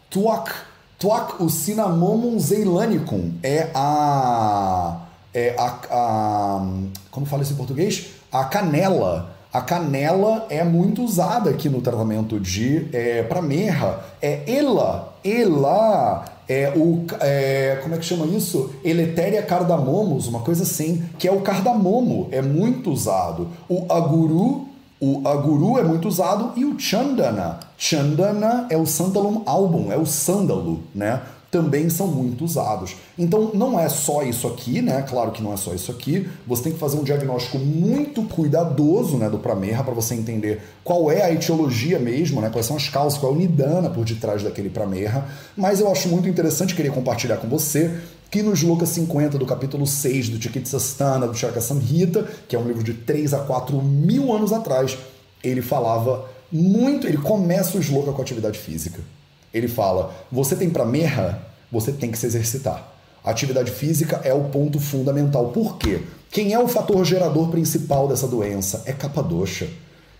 tuak, tuak, o Cinnamomum zeilanicum é a... é a, a... como fala isso em português? A canela a canela é muito usada aqui no tratamento de é, para merra. É ela, ela é o é, como é que chama isso? Eletéria cardamomus, uma coisa assim, que é o cardamomo, é muito usado. O aguru, o aguru é muito usado e o chandana. Chandana é o sandalum album, é o sândalo, né? também são muito usados. Então não é só isso aqui, né? Claro que não é só isso aqui. Você tem que fazer um diagnóstico muito cuidadoso, né, do pramerra para você entender qual é a etiologia mesmo, né? Quais são as causas, qual é o nidana por detrás daquele pramerra. Mas eu acho muito interessante querer compartilhar com você que nos Sloka 50 do capítulo 6 do Chikitsastana, do Charaka Samhita, que é um livro de 3 a 4 mil anos atrás, ele falava muito, ele começa o Sloka com atividade física. Ele fala: você tem para merra, você tem que se exercitar. A atividade física é o ponto fundamental. Por quê? Quem é o fator gerador principal dessa doença? É capa doxa.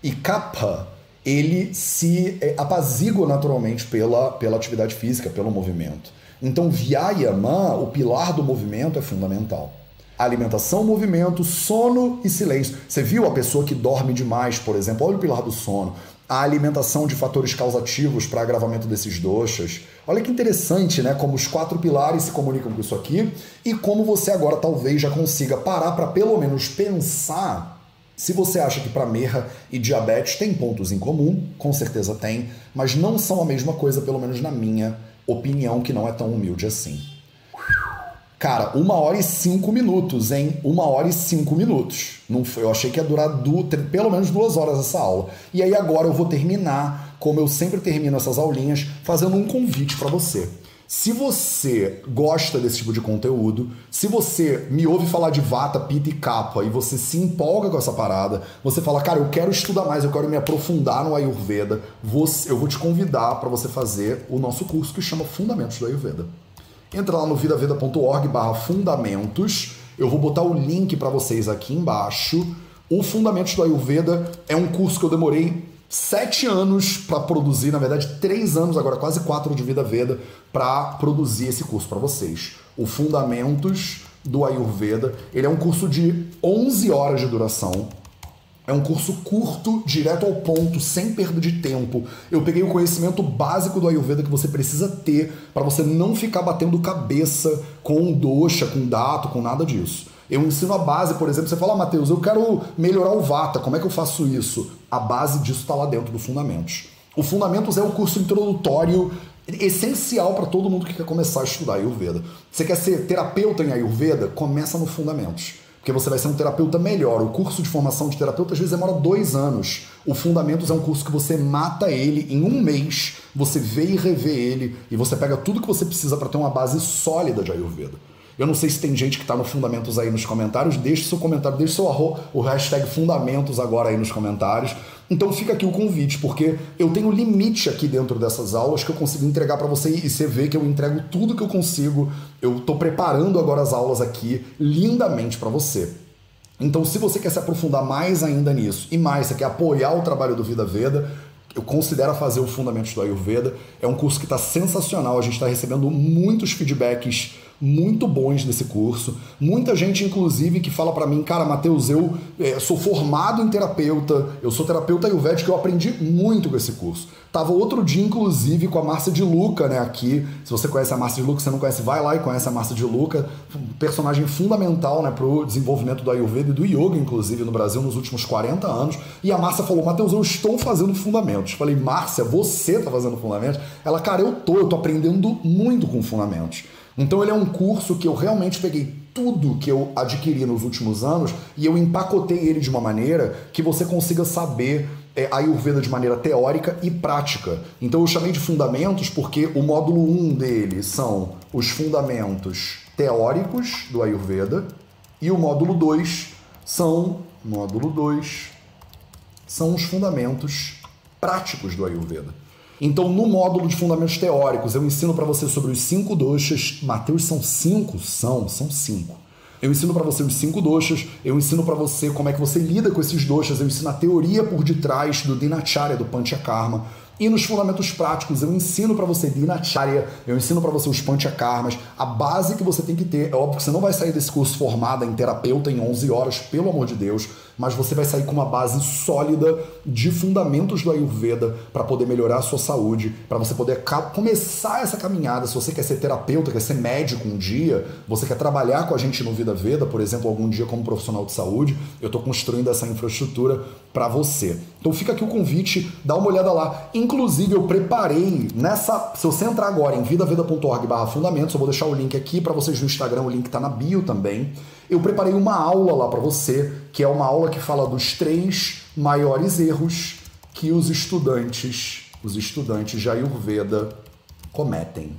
E capa, ele se é, apazigua naturalmente pela, pela atividade física, pelo movimento. Então, Vyayama, o pilar do movimento, é fundamental. Alimentação, movimento, sono e silêncio. Você viu a pessoa que dorme demais, por exemplo? Olha o pilar do sono a alimentação de fatores causativos para agravamento desses doxas. Olha que interessante, né? Como os quatro pilares se comunicam com isso aqui e como você agora talvez já consiga parar para pelo menos pensar se você acha que para merra e diabetes tem pontos em comum, com certeza tem, mas não são a mesma coisa, pelo menos na minha opinião, que não é tão humilde assim. Cara, uma hora e cinco minutos, hein? Uma hora e cinco minutos. Não foi, eu achei que ia durar du, pelo menos duas horas essa aula. E aí agora eu vou terminar, como eu sempre termino essas aulinhas, fazendo um convite para você. Se você gosta desse tipo de conteúdo, se você me ouve falar de vata, pita e capa e você se empolga com essa parada, você fala, cara, eu quero estudar mais, eu quero me aprofundar no Ayurveda, eu vou te convidar para você fazer o nosso curso que chama Fundamentos do Ayurveda. Entra lá no vidaveda.org barra fundamentos. Eu vou botar o link para vocês aqui embaixo. O Fundamentos do Ayurveda é um curso que eu demorei sete anos para produzir, na verdade três anos agora, quase quatro de Vida Veda, para produzir esse curso para vocês. O Fundamentos do Ayurveda, ele é um curso de 11 horas de duração. É um curso curto, direto ao ponto, sem perda de tempo. Eu peguei o conhecimento básico do Ayurveda que você precisa ter para você não ficar batendo cabeça com dosha, com dato, com nada disso. Eu ensino a base, por exemplo, você fala, ah, Matheus, eu quero melhorar o Vata, como é que eu faço isso? A base disso está lá dentro do Fundamentos. O Fundamentos é o curso introdutório essencial para todo mundo que quer começar a estudar Ayurveda. Você quer ser terapeuta em Ayurveda? Começa no Fundamentos porque você vai ser um terapeuta melhor. O curso de formação de terapeuta às vezes demora dois anos. O Fundamentos é um curso que você mata ele em um mês, você vê e revê ele, e você pega tudo que você precisa para ter uma base sólida de Ayurveda. Eu não sei se tem gente que está no Fundamentos aí nos comentários. Deixe seu comentário, deixe seu arro, o hashtag Fundamentos agora aí nos comentários. Então fica aqui o convite, porque eu tenho limite aqui dentro dessas aulas que eu consigo entregar para você e você vê que eu entrego tudo que eu consigo. Eu estou preparando agora as aulas aqui lindamente para você. Então, se você quer se aprofundar mais ainda nisso e mais, você quer apoiar o trabalho do Vida Veda, eu considero fazer o Fundamentos do Ayurveda. É um curso que está sensacional. A gente está recebendo muitos feedbacks muito bons nesse curso. Muita gente, inclusive, que fala para mim, cara, Matheus, eu é, sou formado em terapeuta, eu sou terapeuta ayurvédico, eu aprendi muito com esse curso. Tava outro dia, inclusive, com a Márcia de Luca, né, aqui. Se você conhece a Márcia de Luca, se não conhece, vai lá e conhece a Márcia de Luca. Personagem fundamental, né, pro desenvolvimento do Ayurveda e do Yoga, inclusive, no Brasil, nos últimos 40 anos. E a Márcia falou, Matheus, eu estou fazendo fundamentos. Falei, Márcia, você tá fazendo fundamentos? Ela, cara, eu tô, eu tô aprendendo muito com fundamentos. Então ele é um curso que eu realmente peguei tudo que eu adquiri nos últimos anos e eu empacotei ele de uma maneira que você consiga saber é, Ayurveda de maneira teórica e prática. Então eu chamei de fundamentos porque o módulo 1 um dele são os fundamentos teóricos do Ayurveda e o módulo 2 são módulo 2 são os fundamentos práticos do Ayurveda. Então, no módulo de fundamentos teóricos, eu ensino para você sobre os cinco doshas. Mateus, são cinco? São, são cinco. Eu ensino para você os cinco doshas, eu ensino para você como é que você lida com esses doshas, eu ensino a teoria por detrás do Dinacharya, do Panchakarma, e nos fundamentos práticos, eu ensino para você Dinacharya, eu ensino para você os Panchakarmas, a base que você tem que ter. É óbvio que você não vai sair desse curso formada em terapeuta em 11 horas, pelo amor de Deus, mas você vai sair com uma base sólida de fundamentos do Ayurveda para poder melhorar a sua saúde, para você poder começar essa caminhada. Se você quer ser terapeuta, quer ser médico um dia, você quer trabalhar com a gente no Vida Veda, por exemplo, algum dia como profissional de saúde, eu estou construindo essa infraestrutura para você. Então fica aqui o convite, dá uma olhada lá. Inclusive, eu preparei nessa. Se você entrar agora em vidaveda.org/barra fundamentos, eu vou deixar o link aqui para vocês no Instagram, o link está na bio também. Eu preparei uma aula lá para você, que é uma aula que fala dos três maiores erros que os estudantes, os estudantes de Ayurveda cometem.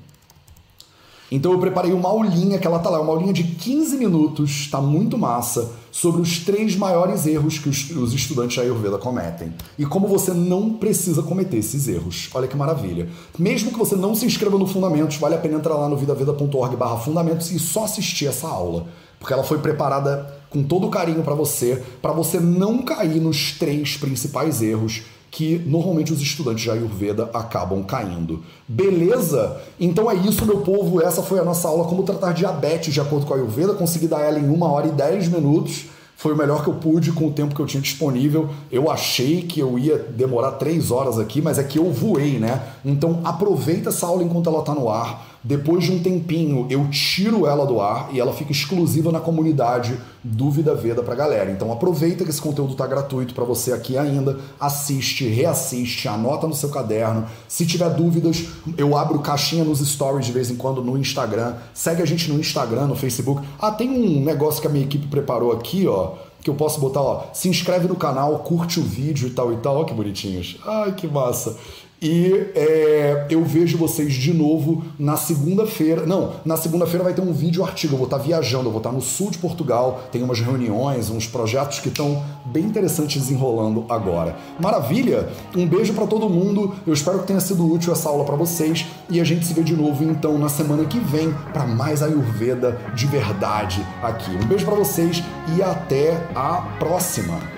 Então eu preparei uma aulinha que ela tá lá, uma aulinha de 15 minutos, tá muito massa, sobre os três maiores erros que os, os estudantes de Ayurveda cometem. E como você não precisa cometer esses erros. Olha que maravilha. Mesmo que você não se inscreva no Fundamentos, vale a pena entrar lá no vidaveda.org barra fundamentos e só assistir essa aula porque ela foi preparada com todo carinho para você, para você não cair nos três principais erros que normalmente os estudantes de Ayurveda acabam caindo. Beleza? Então é isso, meu povo. Essa foi a nossa aula como tratar diabetes de acordo com a Ayurveda. Consegui dar ela em uma hora e dez minutos. Foi o melhor que eu pude com o tempo que eu tinha disponível. Eu achei que eu ia demorar três horas aqui, mas é que eu voei, né? Então aproveita essa aula enquanto ela está no ar depois de um tempinho, eu tiro ela do ar e ela fica exclusiva na comunidade Dúvida Veda pra galera. Então aproveita que esse conteúdo tá gratuito para você aqui ainda, assiste, reassiste, anota no seu caderno. Se tiver dúvidas, eu abro caixinha nos stories de vez em quando no Instagram. Segue a gente no Instagram, no Facebook. Ah, tem um negócio que a minha equipe preparou aqui, ó que eu posso botar, ó, se inscreve no canal, curte o vídeo e tal e tal, ó que bonitinhos. Ai, que massa. E é, eu vejo vocês de novo na segunda-feira. Não, na segunda-feira vai ter um vídeo artigo. Eu vou estar viajando, eu vou estar no sul de Portugal. Tem umas reuniões, uns projetos que estão bem interessantes desenrolando agora. Maravilha? Um beijo para todo mundo. Eu espero que tenha sido útil essa aula para vocês. E a gente se vê de novo então na semana que vem para mais Ayurveda de verdade aqui. Um beijo para vocês e até a próxima.